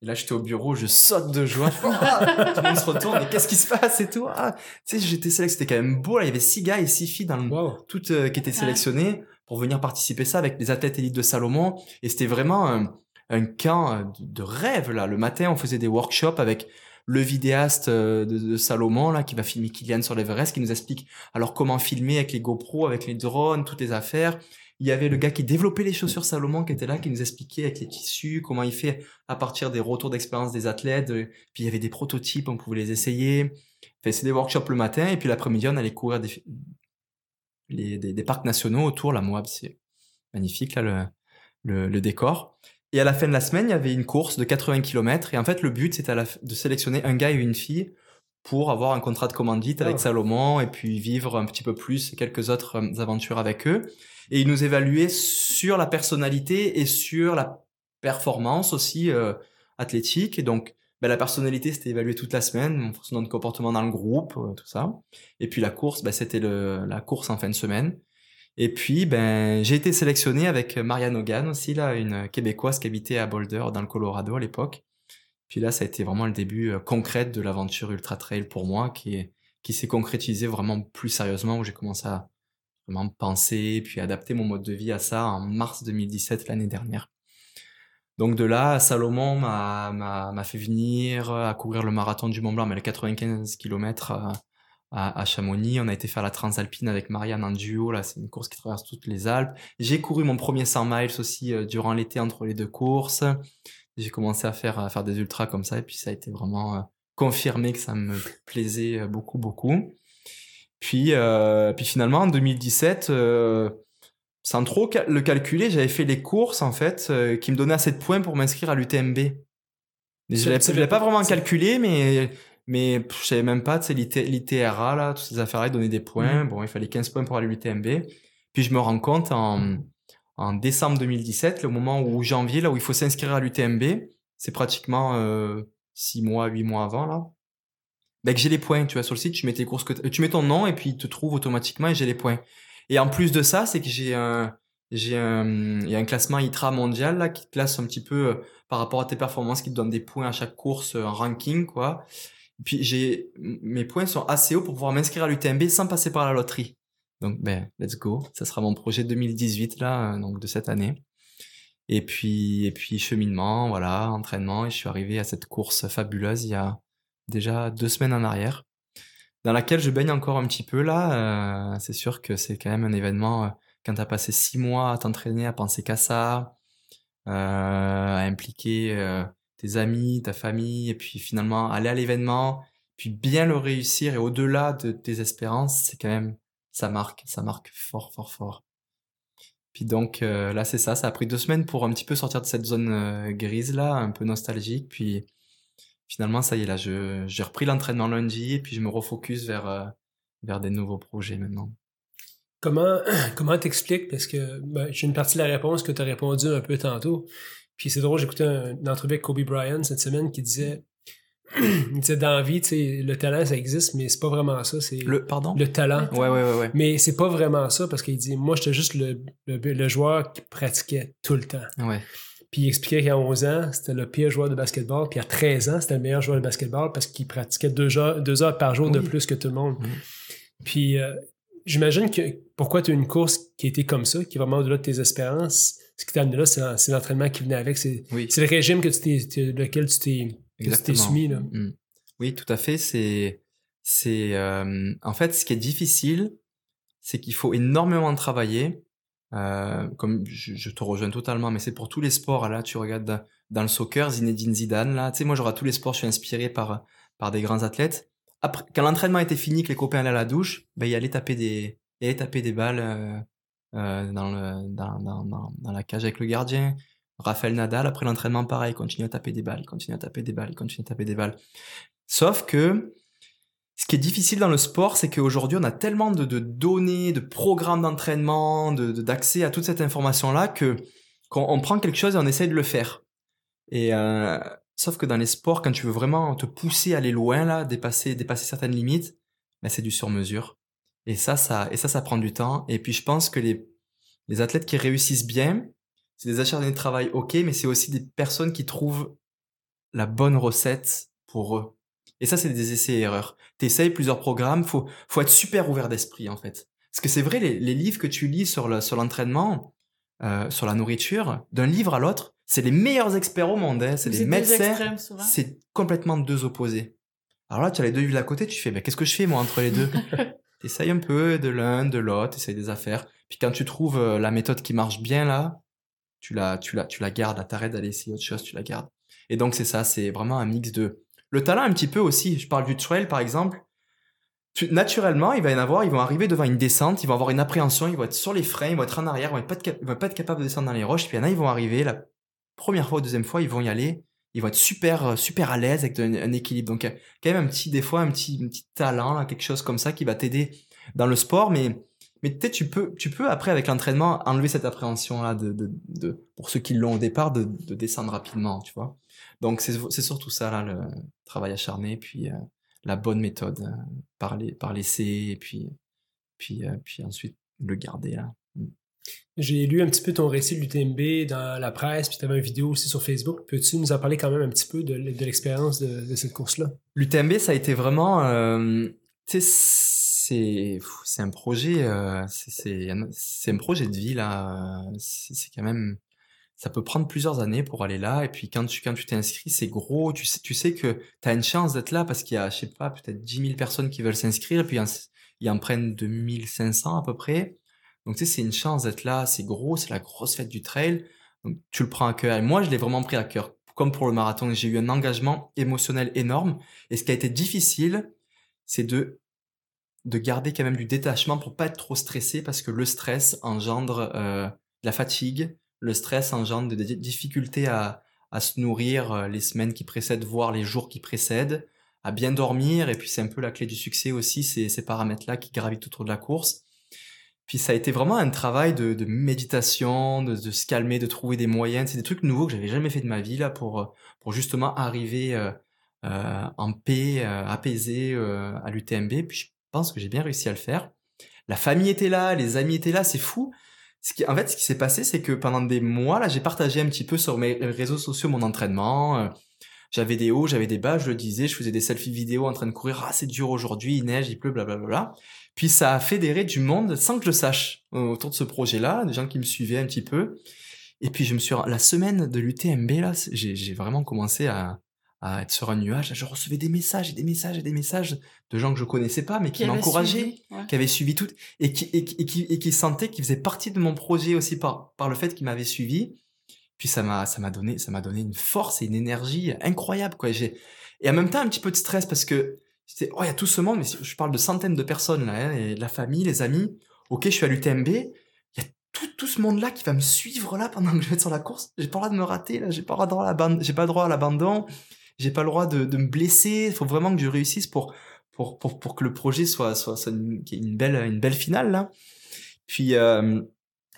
Et là, j'étais au bureau, je saute de joie. Ah tout le monde se retourne, mais qu'est-ce qui se passe et tout? Ah, Tu sais, j'étais sélectionné, c'était quand même beau, là, il y avait six gars et six filles dans le, Wow. toutes euh, qui étaient sélectionnées pour venir participer ça avec les athlètes élites de Salomon. Et c'était vraiment un, un camp euh, de, de rêve, là. Le matin, on faisait des workshops avec le vidéaste euh, de, de Salomon, là, qui va filmer Kylian sur l'Everest, qui nous explique alors comment filmer avec les GoPro, avec les drones, toutes les affaires. Il y avait le gars qui développait les chaussures Salomon qui était là, qui nous expliquait avec les tissus, comment il fait à partir des retours d'expérience des athlètes. Euh, Puis il y avait des prototypes, on pouvait les essayer. Enfin, c'est des workshops le matin, et puis l'après-midi, on allait courir des, les, des, des parcs nationaux autour. La Moab, c'est magnifique, là, le, le, le décor. Et à la fin de la semaine, il y avait une course de 80 km. Et en fait, le but, c'était de sélectionner un gars et une fille pour avoir un contrat de commandite avec Ah. Salomon et puis vivre un petit peu plus et quelques autres euh, aventures avec eux. Et ils nous évaluaient sur la personnalité et sur la performance aussi euh, athlétique. Et donc, ben, la personnalité, c'était évalué toute la semaine, en fonction de comportement dans le groupe, euh, tout ça. Et puis la course, ben, c'était la course en fin de semaine. Et puis, ben, j'ai été sélectionné avec Marianne Hogan aussi, là, une Québécoise qui habitait à Boulder, dans le Colorado à l'époque. Puis là, ça a été vraiment le début euh, concret de l'aventure Ultra Trail pour moi, qui, qui s'est concrétisé vraiment plus sérieusement, où j'ai commencé à vraiment penser, puis adapter mon mode de vie à ça en mars 2017, l'année dernière. Donc de là, Salomon m'a fait venir à courir le marathon du Mont Blanc, mais les 95 km à, Chamonix. On a été faire la Transalpine avec Marianne en duo. Là, c'est une course qui traverse toutes les Alpes. J'ai couru mon premier 100 miles aussi euh, durant l'été entre les deux courses. J'ai commencé à faire à faire des ultras comme ça, et puis ça a été vraiment euh, confirmé que ça me plaisait euh, beaucoup, beaucoup. Puis, euh, puis finalement, en 2017, euh, sans trop cal- le calculer, j'avais fait les courses en fait euh, qui me donnaient assez de points pour m'inscrire à l'UTMB. Je Ça- l'avais pas vraiment calculé, mais mais pff, je savais même pas, tu sais, l'IT- l'ITRA là, toutes ces affaires-là, ils donnaient des points. Bon, il fallait 15 points pour aller à l'UTMB. Puis je me rends compte en en décembre 2017, le moment où janvier, là où il faut s'inscrire à l'UTMB, c'est pratiquement euh, 6 mois, 8 mois avant là. Ben, que j'ai les points, tu vois, sur le site, tu mets tes courses que tu mets ton nom et puis il te trouve automatiquement et j'ai les points. Et en plus de ça, c'est que j'ai un, j'ai un, il y a un classement ITRA mondial, là, qui te classe un petit peu euh, par rapport à tes performances, qui te donne des points à chaque course euh, en ranking, quoi. Puis j'ai, mes points sont assez hauts pour pouvoir m'inscrire à l'UTMB sans passer par la loterie. Donc, ben, let's go. Ça sera mon projet 2018, là, euh, donc de cette année. Et puis, et puis, cheminement, voilà, entraînement. Et je suis arrivé à cette course fabuleuse il y a déjà deux semaines en arrière, dans laquelle je baigne encore un petit peu là. Euh, c'est sûr que c'est quand même un événement, euh, quand t'as passé six mois à t'entraîner, à penser qu'à ça, euh, à impliquer tes amis, ta famille, et puis finalement aller à l'événement, puis bien le réussir et au-delà de tes espérances, c'est quand même, ça marque, ça marque fort, fort, fort. Puis donc là c'est ça, ça a pris deux semaines pour un petit peu sortir de cette zone grise là, un peu nostalgique, puis finalement ça y est là, je j'ai repris l'entraînement lundi et puis je me refocus vers euh, vers des nouveaux projets maintenant. Comment *clears throat* comment t'expliques? Parce que ben, j'ai une partie de la réponse que tu as répondu un peu tantôt. Puis c'est drôle, j'écoutais un- une entrevue avec Kobe Bryant cette semaine qui disait *clears throat* il disait dans la vie, tu sais, le talent ça existe mais c'est pas vraiment ça, c'est Le pardon? le talent. Ouais ouais ouais ouais. Mais c'est pas vraiment ça parce qu'il dit moi j'étais juste le, le, le joueur qui pratiquait tout le temps. Ouais. Puis il expliquait qu'à 11 ans, c'était le pire joueur de basketball. Puis à 13 ans, c'était le meilleur joueur de basketball parce qu'il pratiquait deux heures, deux heures par jour de plus que tout le monde. Puis euh, j'imagine que pourquoi tu as une course qui était comme ça, qui est vraiment au-delà de tes espérances, ce qui t'a amené là, c'est c'est l'entraînement qui venait avec. C'est Oui. c'est le régime que tu lequel tu t'es, soumis. Là. Mm. Oui, tout à fait. C'est, c'est, euh, en fait, ce qui est difficile, c'est qu'il faut énormément travailler. Euh, comme je, je te rejoins totalement, mais c'est pour tous les sports. Là, tu regardes dans, le soccer, Zinedine Zidane. Là, tu sais, moi, j'aurai tous les sports. Je suis inspiré par par des grands athlètes. Après, quand l'entraînement était fini, que les copains allaient à la douche, ben, il allait taper des, il allait taper des balles euh, euh, dans le dans, dans, dans, la cage avec le gardien. Raphaël Nadal, après l'entraînement, pareil, il continue à taper des balles, continue à taper des balles, continue à taper des balles. Sauf que ce qui est difficile dans le sport, c'est qu'aujourd'hui, on a tellement de, données, de programmes d'entraînement, de, de- d'accès à toute cette information-là que qu'on on prend quelque chose et on essaye de le faire. Et euh, sauf que dans les sports, quand tu veux vraiment te pousser à aller loin, là, dépasser, dépasser certaines limites, ben, c'est du sur-mesure. Et ça, ça, et ça, ça prend du temps. Et puis, je pense que les, les athlètes qui réussissent bien, c'est des acharnés de travail, ok, mais c'est aussi des personnes qui trouvent la bonne recette pour eux. Et ça, c'est des essais et erreurs. T'essayes plusieurs programmes, faut, faut être super ouvert d'esprit, en fait. Parce que c'est vrai, les, les livres que tu lis sur le, sur l'entraînement, euh, sur la nourriture, d'un livre à l'autre, c'est les meilleurs experts au monde, hein. c'est deux médecins, c'est complètement deux opposés. Alors là, tu as les deux villes à côté, tu fais, ben, qu'est-ce que je fais, moi, entre les deux? *laughs* T'essayes un peu de l'un, de l'autre, t'essayes des affaires. Puis quand tu trouves euh, la méthode qui marche bien, là, tu la, tu la, tu la gardes, là, t'arrêtes d'aller essayer autre chose, tu la gardes. Et donc, c'est ça, c'est vraiment un mix de, le talent un petit peu aussi. Je parle du trail, par exemple. Tu- naturellement, il va y en avoir, ils vont arriver devant une descente, ils vont avoir une appréhension, ils vont être sur les freins, ils vont être en arrière, ils vont, pas, être vont pas être capables de descendre dans les roches. Puis il y en a, ils vont arriver, la première fois deuxième fois, ils vont y aller, ils vont être super, euh, super à l'aise avec un, équilibre. Donc, quand même un petit, des fois, un petit, talent, quelque chose comme ça qui va t'aider dans le sport, mais, peut-être tu peux, après, avec l'entraînement, enlever cette appréhension-là pour ceux qui l'ont au départ, de descendre rapidement, tu vois. Donc, c'est, surtout ça, là, le travail acharné, puis, euh, la bonne méthode euh, par les par l'essai et puis puis euh, puis ensuite le garder là. J'ai lu un petit peu ton récit de l'UTMB dans la presse, puis tu avais une vidéo aussi sur Facebook. Peux-tu nous en parler quand même un petit peu de, de l'expérience de, de cette course-là? L'UTMB ça a été vraiment euh, tu sais c'est un projet c'est un- projet de vie là c'est quand même ça peut prendre plusieurs années pour aller là. Et puis quand tu quand tu inscrit c'est gros. Tu sais tu sais que tu as une chance d'être là parce qu'il y a je sais pas peut-être 10 000 personnes qui veulent s'inscrire. Et puis ils en prennent 2500 à peu près. Donc tu sais c'est une chance d'être là. C'est gros. C'est la grosse fête du trail. Donc tu le prends à cœur. Et moi je l'ai vraiment pris à cœur. Comme pour le marathon j'ai eu un engagement émotionnel énorme. Et ce qui a été difficile c'est de de garder quand même du détachement pour pas être trop stressé parce que le stress engendre euh, la fatigue, le stress engendre des difficultés à, se nourrir euh, les semaines qui précèdent, voire les jours qui précèdent, à bien dormir et puis c'est un peu la clé du succès aussi, ces, ces paramètres-là qui gravitent autour de la course. Puis ça a été vraiment un travail de, méditation, de, se calmer, de trouver des moyens. C'est des trucs nouveaux que j'avais jamais fait de ma vie là pour euh, justement arriver euh, en paix, apaisé à l'UTMB. Puis je pense que j'ai bien réussi à le faire. La famille était là, les amis étaient là, c'est fou. En fait, ce qui s'est passé, c'est que pendant des mois, là, j'ai partagé un petit peu sur mes réseaux sociaux mon entraînement. Euh, j'avais des hauts, j'avais des bas, je le disais, je faisais des selfies vidéo en train de courir. Ah, c'est dur aujourd'hui, il neige, il pleut, blablabla. Puis ça a fédéré du monde sans que je sache euh, autour de ce projet-là, des gens qui me suivaient un petit peu. Et puis je me suis la semaine de l'UTMB là, j'ai vraiment commencé à, à être sur un nuage. Je recevais des messages et des messages et des messages de gens que je connaissais pas, mais qui Qui m'encourageaient ouais. qui avait suivi tout et qui et, qui- et qui et qui sentait qu'il faisait partie de mon projet aussi par par le fait qu'il m'avait suivi. Puis ça m'a ça m'a donné ça m'a donné une force et une énergie incroyable quoi. J'ai et en même temps un petit peu de stress parce que oh il y a tout ce monde mais je parle de centaines de personnes là hein, et la famille les amis. Ok je suis à l'UTMB il y a tout, tout ce monde là qui va me suivre là pendant que je vais être sur la course. J'ai pas le droit de me rater là. J'ai pas le droit à l'abandon j'ai pas le droit à l'abandon j'ai pas le droit de, de me blesser il faut vraiment que je réussisse pour pour, pour, pour que le projet soit, soit, soit une, belle, une belle finale, là. Puis, euh, de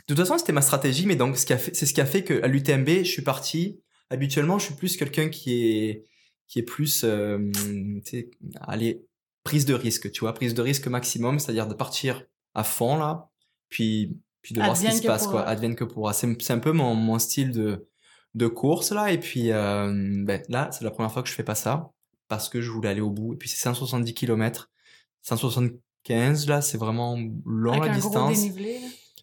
toute façon, c'était ma stratégie, mais donc, ce qui a fait, c'est ce qui a fait qu'à l'UTMB, je suis parti. Habituellement, je suis plus quelqu'un qui est, qui est plus, euh, allez, prise de risque, tu vois, prise de risque maximum, c'est-à-dire de partir à fond, là, puis, puis de voir ce qui se que passe, quoi, advienne que pourra. C'est, c'est un peu mon, mon style de, de course, là, et puis, euh, ben, là, c'est la première fois que je fais pas ça parce que je voulais aller au bout. Et puis c'est 170 km. 175 là, c'est vraiment long Avec la un distance.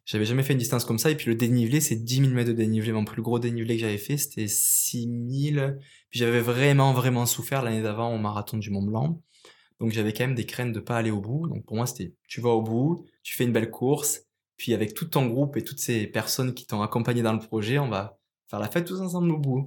J'avais jamais fait une distance comme ça. Et puis le dénivelé, c'est 10 000 mètres de dénivelé. Mon plus gros dénivelé que j'avais fait, c'était 6 000. Puis j'avais vraiment, vraiment souffert l'année d'avant au marathon du Mont Blanc. Donc j'avais quand même des craintes de pas aller au bout. Donc pour moi, c'était tu vas au bout, tu fais une belle course. Puis avec tout ton groupe et toutes ces personnes qui t'ont accompagné dans le projet, on va faire la fête tous ensemble au bout.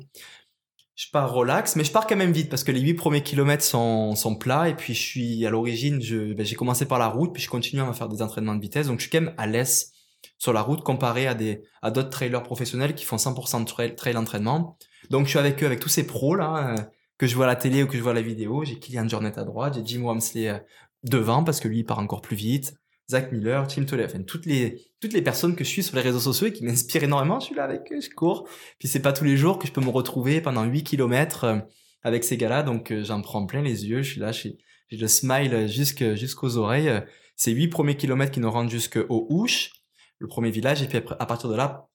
Je pars relax, mais je pars quand même vite parce que les huit premiers kilomètres sont, plats et puis je suis à l'origine, ben, j'ai commencé par la route puis je continue à faire des entraînements de vitesse donc je suis quand même à l'aise sur la route comparé à des à d'autres trailers professionnels qui font 100% de trail, entraînement. Donc je suis avec eux avec tous ces pros là euh, que je vois à la télé ou que je vois à la vidéo. J'ai Kylian Jornet à droite, j'ai Jim Wamsley euh, devant parce que lui il part encore plus vite. Zach Miller, Tim Tolley, enfin, toutes les, toutes les personnes que je suis sur les réseaux sociaux et qui m'inspirent énormément, je suis là avec eux, je cours. Puis c'est pas tous les jours que je peux me retrouver pendant 8 kilomètres euh, avec ces gars-là, donc euh, j'en prends plein les yeux, je suis là, j'ai le smile jusqu'aux oreilles. C'est 8 premiers kilomètres qui nous rendent jusqu'au Houche, le premier village, et puis à partir de là,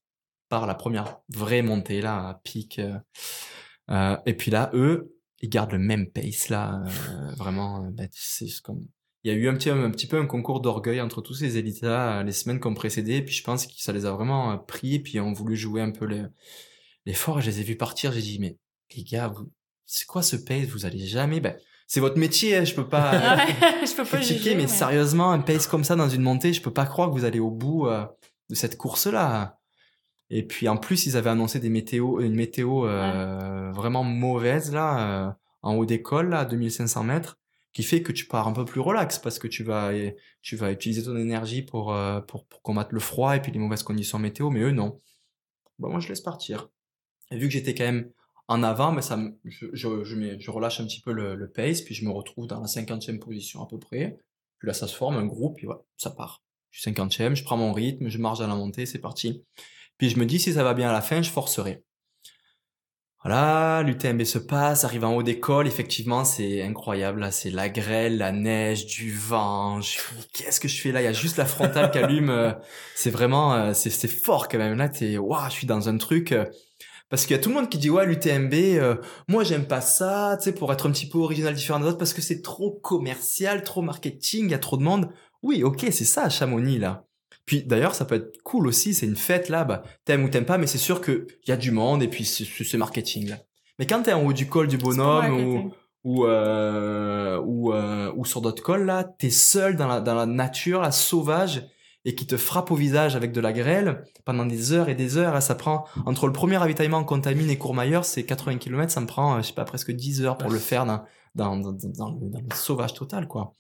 par la première vraie montée, là, à pic. Euh, et puis là, eux, ils gardent le même pace, là, vraiment, bah, c'est comme il y a eu un petit, un petit peu un concours d'orgueil entre tous ces élites-là les semaines qui ont précédé. Et puis je pense que ça les a vraiment euh, pris. Et puis ont voulu jouer un peu les, les forts. Je les ai vus partir. J'ai dit, mais les gars, c'est quoi ce pace? Vous allez jamais. Ben, c'est votre métier. Hein, je peux pas. *laughs* *laughs* je peux pas critiquer, mais, sérieusement, un pace comme ça dans une montée, je peux pas croire que vous allez au bout euh, de cette course-là. Et puis en plus, ils avaient annoncé des météos, une météo euh, vraiment mauvaise là, euh, en haut d'école, à 2500 mètres qui fait que tu pars un peu plus relax parce que tu vas tu vas utiliser ton énergie pour euh, pour, pour combattre le froid et puis les mauvaises conditions météo mais eux non. Bah moi je laisse partir. Et vu que j'étais quand même en avant mais ça je je, relâche un petit peu le, pace puis je me retrouve dans la cinquantième position à peu près. Puis là ça se forme un groupe et voilà ça part. Je suis cinquantième je prends mon rythme je marche dans la montée c'est parti. Puis je me dis si ça va bien à la fin je forcerai voilà, l'UTMB se passe, arrive en haut d'école, effectivement, c'est incroyable, là, c'est la grêle, la neige, du vent, qu'est-ce que je fais là, il y a juste la frontale qui allume, euh, c'est vraiment, euh, c'est, fort quand même, là, t'es, waouh, je suis dans un truc, euh, parce qu'il y a tout le monde qui dit, ouais, l'UTMB, moi, j'aime pas ça, tu sais, pour être un petit peu original, différent des autres, parce que c'est trop commercial, trop marketing, il y a trop de monde. Oui, ok, c'est ça, Chamonix, là. Puis d'ailleurs, ça peut être cool aussi, c'est une fête là, bah, t'aimes ou t'aimes pas, mais c'est sûr qu'il y a du monde et puis c'est ce marketing là. Mais quand t'es en haut du col du bonhomme ou ou euh, ou, euh, ou sur d'autres cols là, t'es seul dans la dans la nature, la sauvage et qui te frappe au visage avec de la grêle pendant des heures et des heures. ça prend entre le premier ravitaillement contamine et Courmayeur, c'est 80 km, ça me prend je sais pas presque 10 heures pour le faire dans dans, dans, dans, le, dans le sauvage total quoi.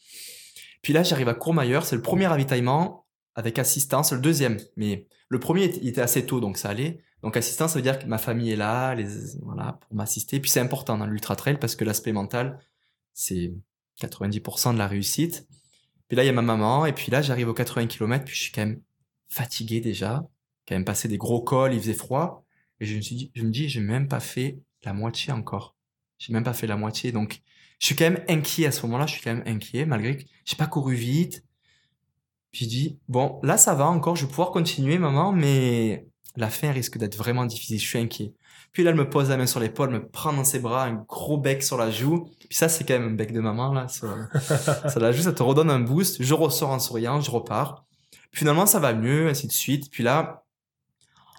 Puis là, j'arrive à Courmayeur, c'est le premier ravitaillement avec assistance, le deuxième. Mais le premier, il était assez tôt, donc ça allait. Donc assistance, ça veut dire que ma famille est là, voilà, pour m'assister. Puis c'est important dans l'ultra trail parce que l'aspect mental, c'est 90% de la réussite. Puis là, il y a ma maman, et puis là, j'arrive aux 80 km, puis je suis quand même fatigué déjà, quand même passé des gros cols, il faisait froid, et je me suis dit, je me dis, j'ai même pas fait la moitié encore. J'ai même pas fait la moitié, donc je suis quand même inquiet à ce moment-là, je suis quand même inquiet, malgré que j'ai pas couru vite, puis je dis, bon, là ça va encore, je vais pouvoir continuer, maman, mais la fin risque d'être vraiment difficile, je suis inquiet. Puis là, elle me pose la main sur l'épaule, me prend dans ses bras, un gros bec sur la joue. Puis ça, c'est quand même un bec de maman, là. Ça, *laughs* ça la joue, ça te redonne un boost. Je ressors en souriant, je repars. finalement, ça va mieux, ainsi de suite. Puis là,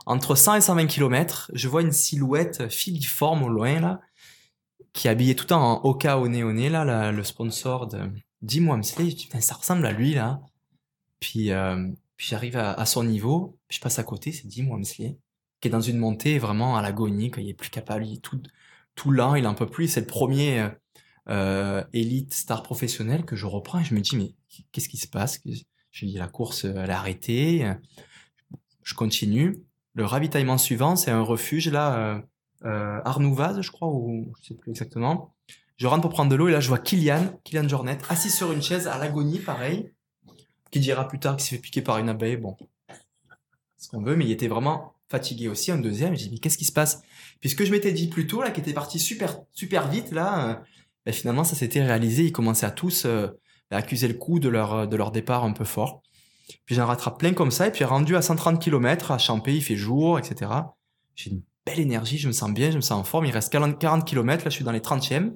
entre 100 et 120 km, je vois une silhouette filiforme au loin, là, qui est habillée tout en Oka au nez là, le sponsor de Dis-moi, ça ressemble à lui, là. Puis, euh, puis j'arrive à, son niveau, je passe à côté, c'est Dim Wamsley, qui est dans une montée vraiment à l'agonie, quand il est plus capable, il est tout, tout lent, il en peut plus. C'est le premier euh, euh, élite star professionnel que je reprends et je me dis, mais qu'est-ce qui se passe? Je dis, la course, elle est arrêtée. Je continue. Le ravitaillement suivant, c'est un refuge, là, euh, Arnouvaz, je crois, ou je sais plus exactement. Je rentre pour prendre de l'eau et là, je vois Kylian, Kylian Jornet, assis sur une chaise à l'agonie, pareil qui dira plus tard qu'il s'est fait piquer par une abeille, bon, ce qu'on veut, mais il était vraiment fatigué aussi. Un deuxième, j'ai dit, mais qu'est-ce qui se passe? Puisque je m'étais dit plus tôt, là, qui était parti super, super vite, là, euh, ben, finalement, ça s'était réalisé. Ils commençaient à tous euh, accuser le coup de leur, de leur départ un peu fort. Puis j'en rattrape plein comme ça, et puis rendu à 130 km, à Champé, il fait jour, etc. J'ai une belle énergie, je me sens bien, je me sens en forme. Il reste 40 km, là, je suis dans les 30e.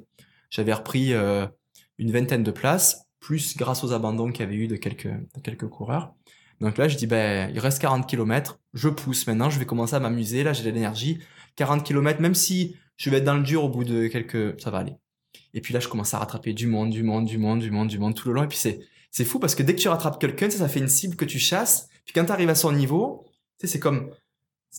J'avais repris euh, une vingtaine de places plus grâce aux abandons qu'il y avait eu de quelques, de quelques coureurs. Donc là, je dis, ben, il reste 40 km, je pousse maintenant, je vais commencer à m'amuser, là, j'ai de l'énergie. 40 km, même si je vais être dans le dur au bout de quelques... Ça va aller. Et puis là, je commence à rattraper du monde, du monde, du monde, du monde, du monde tout le long. Et puis c'est, c'est fou parce que dès que tu rattrapes quelqu'un, ça, ça fait une cible que tu chasses. Puis quand tu arrives à son niveau, tu sais, c'est comme,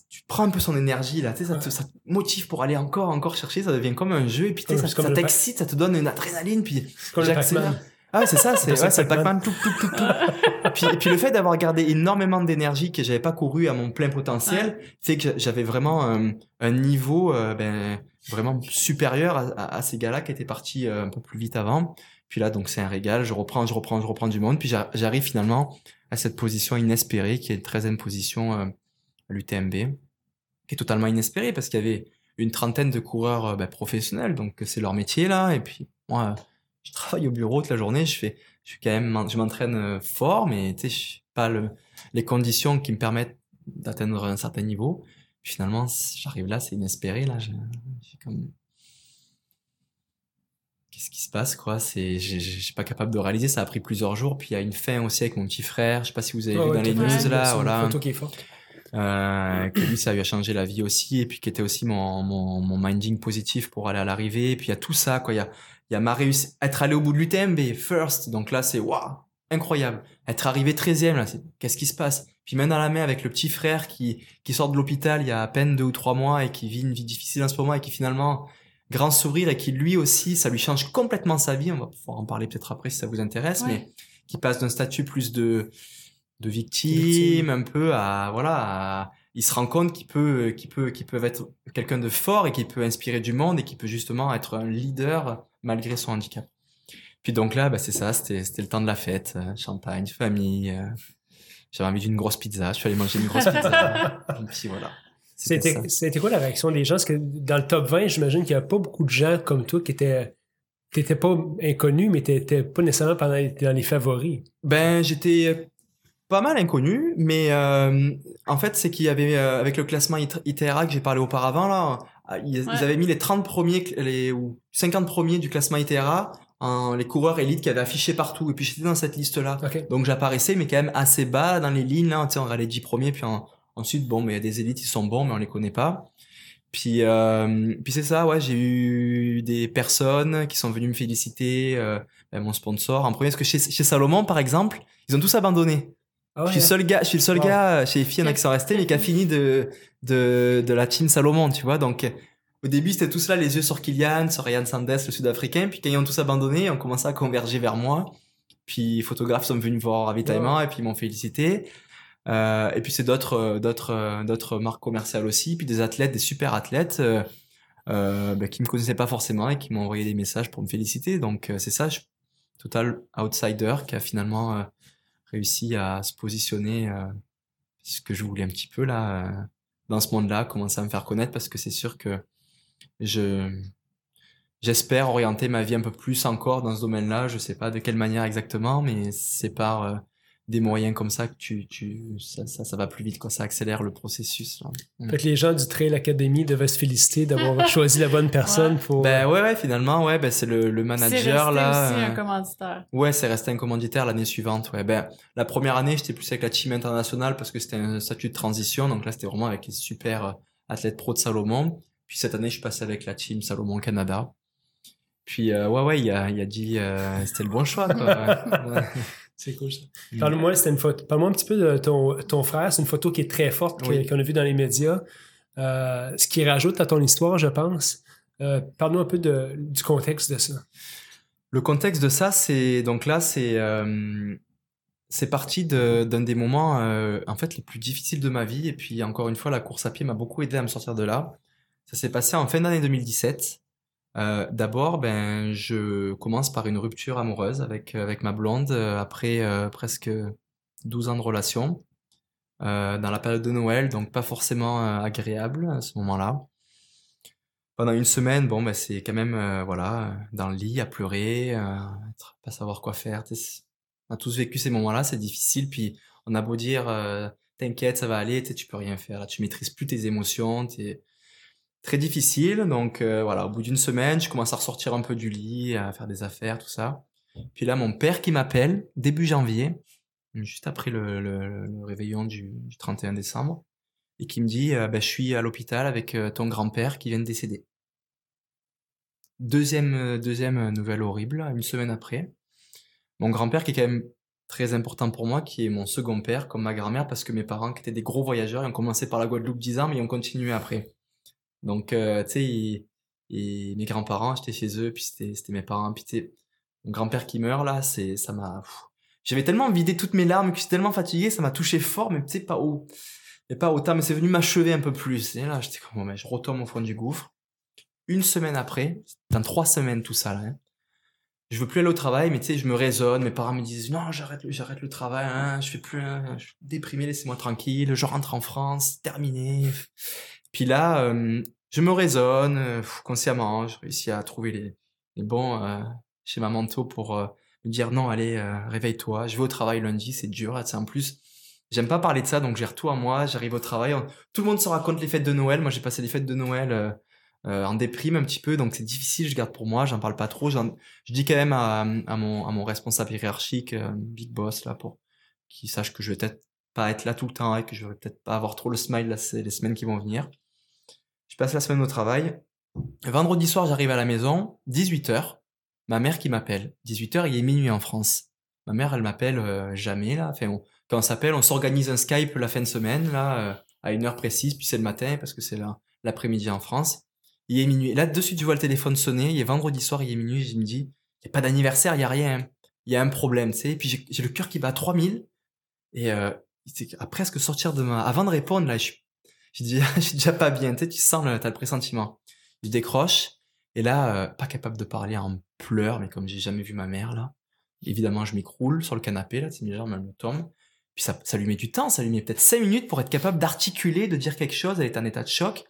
tu prends un peu son énergie là, tu sais, ça, te, ça te motive pour aller encore, encore chercher, ça devient comme un jeu, et puis tu sais, Ouais, ça, ça t'excite, ça te donne une adrénaline, puis j'accélère. Ah c'est ça, c'est C'est ouais, c'est Pac-Man. Tout, tout, tout, tout. puis, le fait d'avoir gardé énormément d'énergie que j'avais pas couru à mon plein potentiel, fait que j'avais vraiment un, un niveau euh, ben, vraiment supérieur à, à- à ces gars-là qui étaient partis euh, un peu plus vite avant. Puis là, donc c'est un régal, je reprends, je reprends, je reprends du monde, puis j'a- j'arrive finalement à cette position inespérée qui est une 13e position euh, à l'UTMB, qui est totalement inespérée parce qu'il y avait une trentaine de coureurs euh, ben, professionnels, donc c'est leur métier là, et puis moi, euh, je travaille au bureau toute la journée, je fais, je suis quand même, je m'entraîne euh, fort, mais tu sais, je suis pas le, les conditions qui me permettent d'atteindre un certain niveau. Puis finalement, j'arrive là, c'est inespéré là, suis comme, qu'est-ce qui se passe quoi? C'est, j'ai- j'ai- je suis pas capable de réaliser. Ça a pris plusieurs jours. Puis il y a une fin aussi avec mon petit frère. Je sais pas si vous avez vu ouais, dans les news là, C'est une voilà photo qui est forte. euh, que lui ça lui a changé la vie aussi et puis qui était aussi mon, mon, mon minding positif pour aller à l'arrivée et puis il y a tout ça quoi il y a il y a ma réussite être allé au bout de l'UTMB first donc là c'est waouh incroyable être arrivé 13e là c'est qu'est-ce qui se passe? Puis main dans la main avec le petit frère qui qui sort de l'hôpital il y a à peine deux ou trois mois et qui vit une vie difficile en ce moment et qui finalement grand sourire et qui lui aussi ça lui change complètement sa vie on va pouvoir en parler peut-être après si ça vous intéresse Ouais. mais qui passe d'un statut plus de de victime, Victime. un peu à voilà à- il se rend compte qu'il peut qu'il peut qu'il peut être quelqu'un de fort et qu'il peut inspirer du monde et qu'il peut justement être un leader malgré son handicap puis donc là bah c'est ça c'était c'était le temps de la fête euh, champagne famille euh, j'avais envie d'une grosse pizza je suis allé manger une grosse pizza *laughs* et puis voilà C'était quoi la réaction des gens? Parce que dans le top 20, j'imagine qu'il n'y a pas beaucoup de gens comme toi qui étaient. T'étais pas inconnu, mais t'étais pas nécessairement dans les favoris. Ben, j'étais pas mal inconnu, mais euh, en fait, c'est qu'il y avait, euh, avec le classement IT- ITRA que j'ai parlé auparavant, là, ils, ils avaient mis les 30 premiers, les, ou 50 premiers du classement ITRA, en, les coureurs élites qui avaient affiché partout, et puis j'étais dans cette liste-là. Donc j'apparaissais, mais quand même assez bas dans les lignes, là, tu sais, on aura les 10 premiers, puis en- ensuite, bon, mais il y a des élites qui sont bons, mais on les connaît pas. Puis, euh, puis c'est ça, ouais, j'ai eu des personnes qui sont venues me féliciter, euh, ben, mon sponsor en premier, parce que chez, chez Salomon, par exemple, ils ont tous abandonné. Ah ouais, je suis le seul gars, je suis le seul Wow. gars chez les filles, il y en a qui sont restés, mais qui a fini de, de, de la team Salomon, tu vois. Donc, au début, c'était tous là, les yeux sur Kylian, sur Ryan Sandes, le sud-africain. Puis quand ils ont tous abandonné, on commençait à converger vers moi. Puis les photographes sont venus me voir au ravitaillement et puis ils m'ont félicité. Euh, et puis c'est d'autres, euh, d'autres, euh, d'autres marques commerciales aussi, puis des athlètes, des super athlètes euh, euh, bah, qui me connaissaient pas forcément et qui m'ont envoyé des messages pour me féliciter. Donc euh, c'est ça, je, total outsider qui a finalement euh, réussi à se positionner, euh, ce que je voulais un petit peu là euh, dans ce monde-là, commencer à me faire connaître parce que c'est sûr que je j'espère orienter ma vie un peu plus encore dans ce domaine-là. Je sais pas de quelle manière exactement, mais c'est par euh, des moyens comme ça que tu, tu ça, ça, ça va plus vite, quoi. Ça accélère le processus. là. Mm. Fait que les gens du Trail Academy devaient se féliciter d'avoir *laughs* choisi la bonne personne pour. Ben ouais, ouais, finalement, ouais, ben c'est le, le C'est manager resté là. aussi euh, un commanditaire. Ouais, c'est resté un commanditaire l'année suivante. Ouais, ben la première année, j'étais plus avec la team internationale parce que c'était un statut de transition. Donc là, c'était vraiment avec les super euh, athlètes pro de Salomon. Puis cette année, je suis passé avec la team Salomon Canada. Puis euh, ouais, ouais, il a, il a dit, euh, c'était le bon choix. Quoi. Ouais. *laughs* C'est cool ça. Parle-moi, c'était une photo. Parle-moi un petit peu de ton, ton frère. C'est une photo qui est très forte Oui. qu'on a vue dans les médias. Euh, ce qui rajoute à ton histoire, je pense. Euh, Parle-nous un peu de- du contexte de ça. Le contexte de ça, c'est donc là, c'est euh, c'est parti de- d'un des moments euh, en fait les plus difficiles de ma vie. Et puis encore une fois, la course à pied m'a beaucoup aidé à me sortir de là. Ça s'est passé en fin d'année 2017. Euh, D'abord, ben je commence par une rupture amoureuse avec avec ma blonde euh, après euh, presque 12 ans de relation euh, dans la période de Noël, donc pas forcément euh, agréable à ce moment-là pendant une semaine, bon, bah, c'est quand même, euh, voilà, euh, dans le lit, à pleurer, euh, être- pas savoir quoi faire. On a tous vécu ces moments-là, c'est difficile. Puis on a beau dire, euh, t'inquiète, ça va aller, tu peux rien faire. Là, tu maîtrises plus tes émotions, très difficile. Donc euh, voilà, au bout d'une semaine, je commence à ressortir un peu du lit, à faire des affaires, tout ça. Puis là, mon père qui m'appelle début janvier, juste après le, le- le réveillon du, du 31 décembre, et qui me dit euh, Ben, Je suis à l'hôpital avec euh, ton grand-père qui vient de décéder. Deuxième, euh, deuxième nouvelle horrible, une semaine après. Mon grand-père qui est quand même très important pour moi, qui est mon second père, comme ma grand-mère, parce que mes parents, qui étaient des gros voyageurs, ils ont commencé par la Guadeloupe 10 ans, mais ils ont continué après. Donc, tu sais, mes grands-parents, j'étais chez eux, puis c'était mes parents. Puis tu mon grand-père qui meurt, là, c'est ça m'a... J'avais tellement vidé toutes mes larmes, que j'étais tellement fatigué, ça m'a touché fort, mais tu sais, pas, au... mais pas autant, mais c'est venu m'achever un peu plus. Et là, j'étais comme, bon, ben, je retombe au fond du gouffre. Une semaine après, dans trois semaines tout ça, là, hein, je veux plus aller au travail, mais tu sais, je me raisonne, mes parents me disent, non, j'arrête j'arrête le travail, hein, je fais plus, hein, je suis déprimé, laissez-moi tranquille, je rentre en France, terminé. Puis là, je me raisonne, euh, consciemment, je réussis à trouver les, bons euh, schémas mentaux pour euh, me dire, non, allez, euh, réveille-toi, je vais au travail lundi, c'est dur, en plus, j'aime pas parler de ça, donc j'ai tout à moi, j'arrive au travail, tout le monde se raconte les fêtes de Noël, moi j'ai passé les fêtes de Noël en déprime un petit peu, donc c'est difficile, je garde pour moi, j'en parle pas trop, je dis quand même à, mon, responsable hiérarchique, big boss, là, pour qu'il sache que je vais peut-être pas être là tout le temps et que je vais peut-être pas avoir trop le smile les semaines qui vont venir. Je passe la semaine au travail. Vendredi soir, j'arrive à la maison, 18h, ma mère qui m'appelle. 18h, il est minuit en France. Ma mère, elle m'appelle euh, jamais, là. Enfin, quand on s'appelle, on s'organise un Skype la fin de semaine, là, euh, à une heure précise, puis c'est le matin, parce que c'est l'après-midi en France. Il est minuit. Là, dessus, tu vois le téléphone sonner, il est vendredi soir, il est minuit, je me dis, il n'y a pas d'anniversaire, il n'y a rien. Il y a un problème, tu sais. Puis j'ai le cœur qui bat à 3000. Et euh, à presque sortir de ma... Avant de répondre, là, je, je dis, *laughs* je suis déjà pas bien, tu sais, tu sens, t'as le pressentiment. Je décroche, et là, euh, pas capable de parler en pleurs, mais comme j'ai jamais vu ma mère, là. Évidemment, je m'écroule sur le canapé, là, mes jambes, me tombent. Puis ça, ça lui met du temps, ça lui met peut-être 5 minutes pour être capable d'articuler, de dire quelque chose, elle est en état de choc.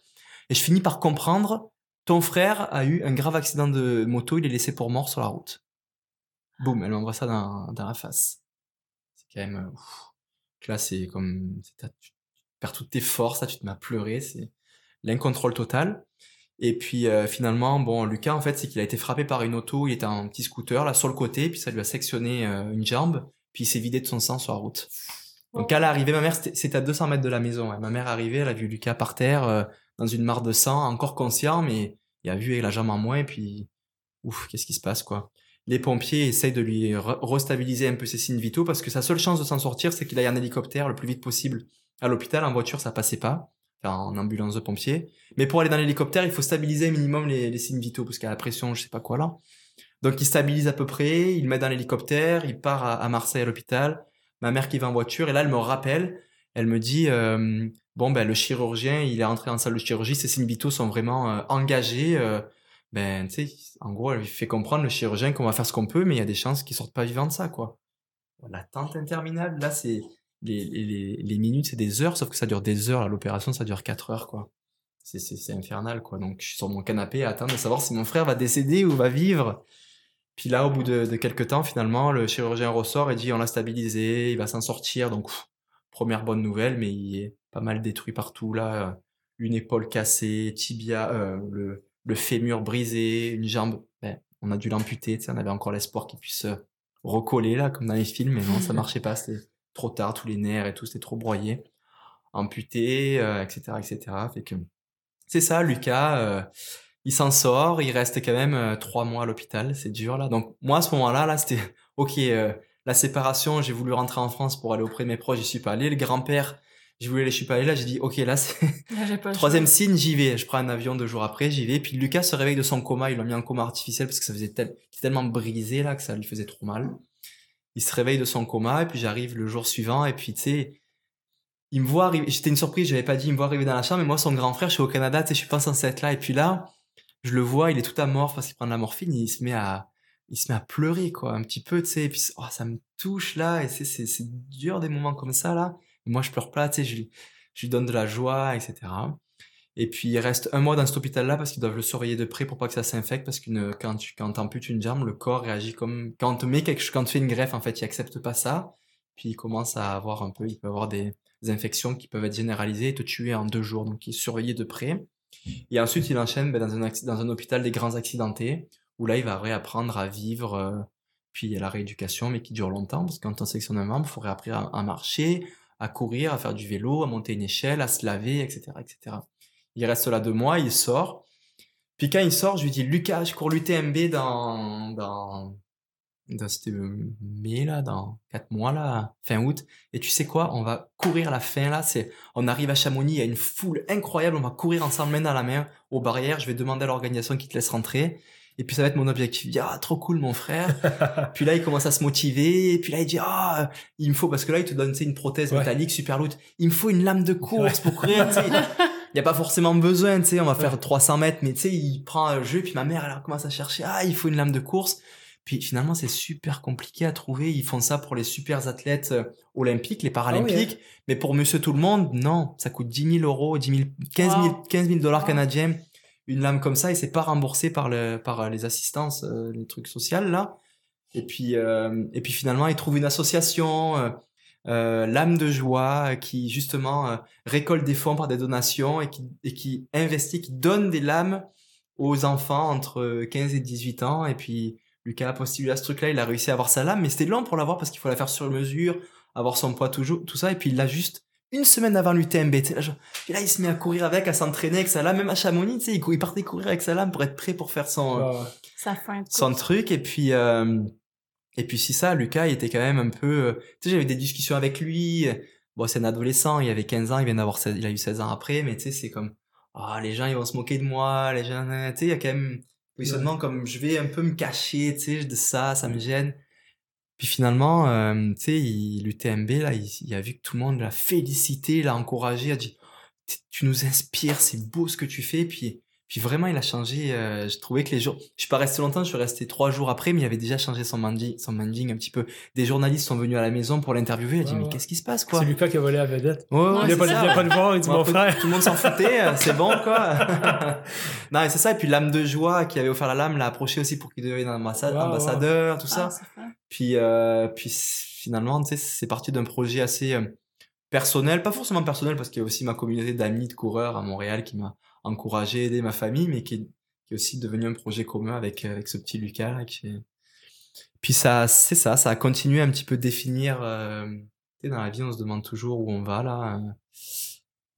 Et je finis par comprendre, ton frère a eu un grave accident de moto, il est laissé pour mort sur la route. Boum, elle m'envoie ça dans, dans la face. C'est quand même... euh, ouf. Là, c'est comme... perds toutes tes forces, là, tu te mets à pleurer, c'est l'incontrôle total. Et puis euh, finalement, bon, Lucas, en fait, c'est qu'il a été frappé par une auto, il était en petit scooter, là, sur le côté, puis ça lui a sectionné euh, une jambe, puis il s'est vidé de son sang sur la route. Donc à l'arrivée, ma mère, c'était à 200 mètres de la maison. ouais. Ma mère est arrivée, elle a vu Lucas par terre, euh, dans une mare de sang, encore conscient, mais il a vu avec la jambe en moins, et puis, ouf, qu'est-ce qui se passe, quoi. Les pompiers essayent de lui re- restabiliser un peu ses signes vitaux, parce que sa seule chance de s'en sortir, c'est qu'il aille en hélicoptère le plus vite possible à l'hôpital. En voiture, ça passait pas, en ambulance de pompiers. Mais pour aller dans l'hélicoptère, il faut stabiliser minimum les, signes vitaux, parce a la pression, je sais pas quoi là. Donc il stabilise à peu près, il met dans l'hélicoptère, il part à, Marseille à l'hôpital. Ma mère qui va en voiture, et là elle me rappelle, elle me dit, euh, bon ben le chirurgien, il est rentré en salle de chirurgie, ses signes vitaux sont vraiment euh, engagés. euh, ben tu sais, en gros, elle fait comprendre le chirurgien qu'on va faire ce qu'on peut, mais il y a des chances qu'il sorte pas vivant de ça, quoi. L'attente interminable, là c'est les, les, les- les minutes, c'est des heures, sauf que ça dure des heures. L'opération, ça dure 4 heures, quoi. C'est, infernal, quoi. Donc, je suis sur mon canapé à attendre de savoir si mon frère va décéder ou va vivre. Puis là, au bout de, de quelques temps, finalement, le chirurgien ressort et dit on l'a stabilisé, il va s'en sortir. Donc, pff, première bonne nouvelle, mais il est pas mal détruit partout, là. Une épaule cassée, tibia, euh, le, le fémur brisé, une jambe. Ben, on a dû l'amputer, on avait encore l'espoir qu'il puisse euh, recoller, là, comme dans les films, mais non, ça *laughs* marchait pas. C'était trop tard, tous les nerfs et tout, c'était trop broyé. Amputé, euh, etc., etc. Fait que c'est ça, Lucas. euh, il s'en sort, il reste quand même euh, trois mois à l'hôpital, c'est dur là. Donc moi à ce moment-là, là, c'était *laughs* ok. euh, la séparation, j'ai voulu rentrer en France pour aller auprès de mes proches, j'y suis pas allé. Le grand-père, je voulais aller, je suis pas allé. Là, j'ai dit ok, là c'est *laughs* troisième signe, j'y vais. Je prends un avion deux jours après, j'y vais. Puis Lucas se réveille de son coma, il l'a mis en coma artificiel parce que ça faisait tel- tellement brisé là que ça lui faisait trop mal. Il se réveille de son coma et puis j'arrive le jour suivant et puis tu sais il me voit arriver, j'étais une surprise, j'avais pas dit, il me voit arriver dans la chambre, mais moi, son grand frère, je suis au Canada, tu sais, je suis pas censé être là, et puis là, je le vois, il est tout amorphe parce qu'il prend de la morphine, il se met à, il se met à pleurer, quoi, un petit peu, tu sais, et puis, oh, ça me touche, là, et c'est, c'est, c'est dur des moments comme ça, là. Et moi, je pleure pas, tu sais, je je lui donne de la joie, etc. Et puis, il reste un mois dans cet hôpital-là parce qu'ils doivent le surveiller de près pour pas que ça s'infecte, parce qu'une, quand tu, quand t'amputes une jambe, le corps réagit comme, quand quand tu fais une greffe, en fait, il accepte pas ça, puis il commence à avoir un peu, il peut avoir des, infections qui peuvent être généralisées et te tuer en deux jours. Donc, il est surveillé de près. Et ensuite, il enchaîne ben, dans, un dans un hôpital des grands accidentés, où là, il va réapprendre à vivre. euh, Puis il y a la rééducation, mais qui dure longtemps, parce que quand on sélectionne un membre, il faudrait apprendre à, à marcher, à courir, à faire du vélo, à monter une échelle, à se laver, etc., etc. Il reste là deux mois, il sort. Puis quand il sort, je lui dis, Lucas, je cours l'UTMB dans, dans, dans c'était mai, là, dans quatre mois, là, fin août. Et tu sais quoi? On va courir la fin, là. C'est, on arrive à Chamonix, il y a une foule incroyable. On va courir ensemble, main dans la main, aux barrières. Je vais demander à l'organisation qui te laisse rentrer. Et puis ça va être mon objectif. Il dit, ah, trop cool, mon frère. *laughs* puis là, il commence à se motiver. Et puis là, il dit, ah, il me faut, parce que là, il te donne, tu sais, une prothèse Ouais. métallique super lourde. Il me faut une lame de course pour courir. *laughs* Il n'y a pas forcément besoin, tu sais, on va faire 300 mètres, mais tu sais, il prend un jeu, puis ma mère, elle commence à chercher, ah, il faut une lame de course. Puis finalement, c'est super compliqué à trouver. Ils font ça pour les super athlètes euh, olympiques, les paralympiques. Mais pour monsieur tout le monde, non. Ça coûte 10 000 euros, 10 000, 15 000, Wow. 15 000 dollars Wow. canadiens. Une lame comme ça, et c'est pas remboursé par le, par euh, les assistances, euh, les trucs sociaux, là. Et puis, euh, et puis finalement, ils trouvent une association, l'âme de joie, euh, qui justement euh, récolte des fonds par des donations et qui, et qui investit, qui donne des lames aux enfants entre 15 et 18 ans. Et puis, Lucas a postulé à ce truc-là, il a réussi à avoir sa lame, mais c'était long pour l'avoir parce qu'il faut la faire sur mesure, avoir son poids toujours, tout ça. Et puis, il l'a juste une semaine avant l'UTMB. Là, genre- et là, il se met à courir avec, à s'entraîner avec sa lame, même à Chamonix, tu sais, il, partait courir avec sa lame pour être prêt pour faire son, truc et puis euh, et puis si ça Lucas il était quand même un peu euh, tu sais j'avais des discussions avec lui bon c'est un adolescent il avait 15 ans il vient d'avoir 16 il a eu 16 ans après mais tu sais c'est comme ah les gens ils vont se moquer de moi les gens euh, tu sais il y a quand même positionnement comme je vais un peu me cacher tu sais de ça ça me gêne. Puis finalement euh, tu sais l'UTMB là il, il a vu que tout le monde l'a félicité l'a encouragé a dit tu nous inspires c'est beau ce que tu fais puis puis vraiment, il a changé. Euh, je trouvais que les jours, je suis pas resté longtemps, je suis resté trois jours après, mais il avait déjà changé son manding, son manding un petit peu. Des journalistes sont venus à la maison pour l'interviewer. Il a dit Ouais, mais ouais. qu'est-ce qui se passe quoi? C'est Lucas qui a volé la vedette. Ouais, ouais, il c'est a pas, ça. il a pas le voir, il dit mon frère. Tout le monde s'en foutait, euh, *laughs* c'est bon quoi. *laughs* non, mais c'est ça. Et puis l'âme de joie qui avait offert la lame l'a approché aussi pour qu'il devienne ambassade- Wow, wow. ambassadeur, tout ça. Ah. Puis, euh, puis finalement, tu sais, c'est parti d'un projet assez euh, personnel, pas forcément personnel parce qu'il y a aussi ma communauté d'amis de coureurs à Montréal qui m'a encouragé, aidé ma famille, mais qui est, aussi devenu un projet commun avec, euh, avec ce petit Lucas. Qui est- Puis ça, c'est ça, ça a continué un petit peu définir. Euh... Dans la vie, on se demande toujours où on va là.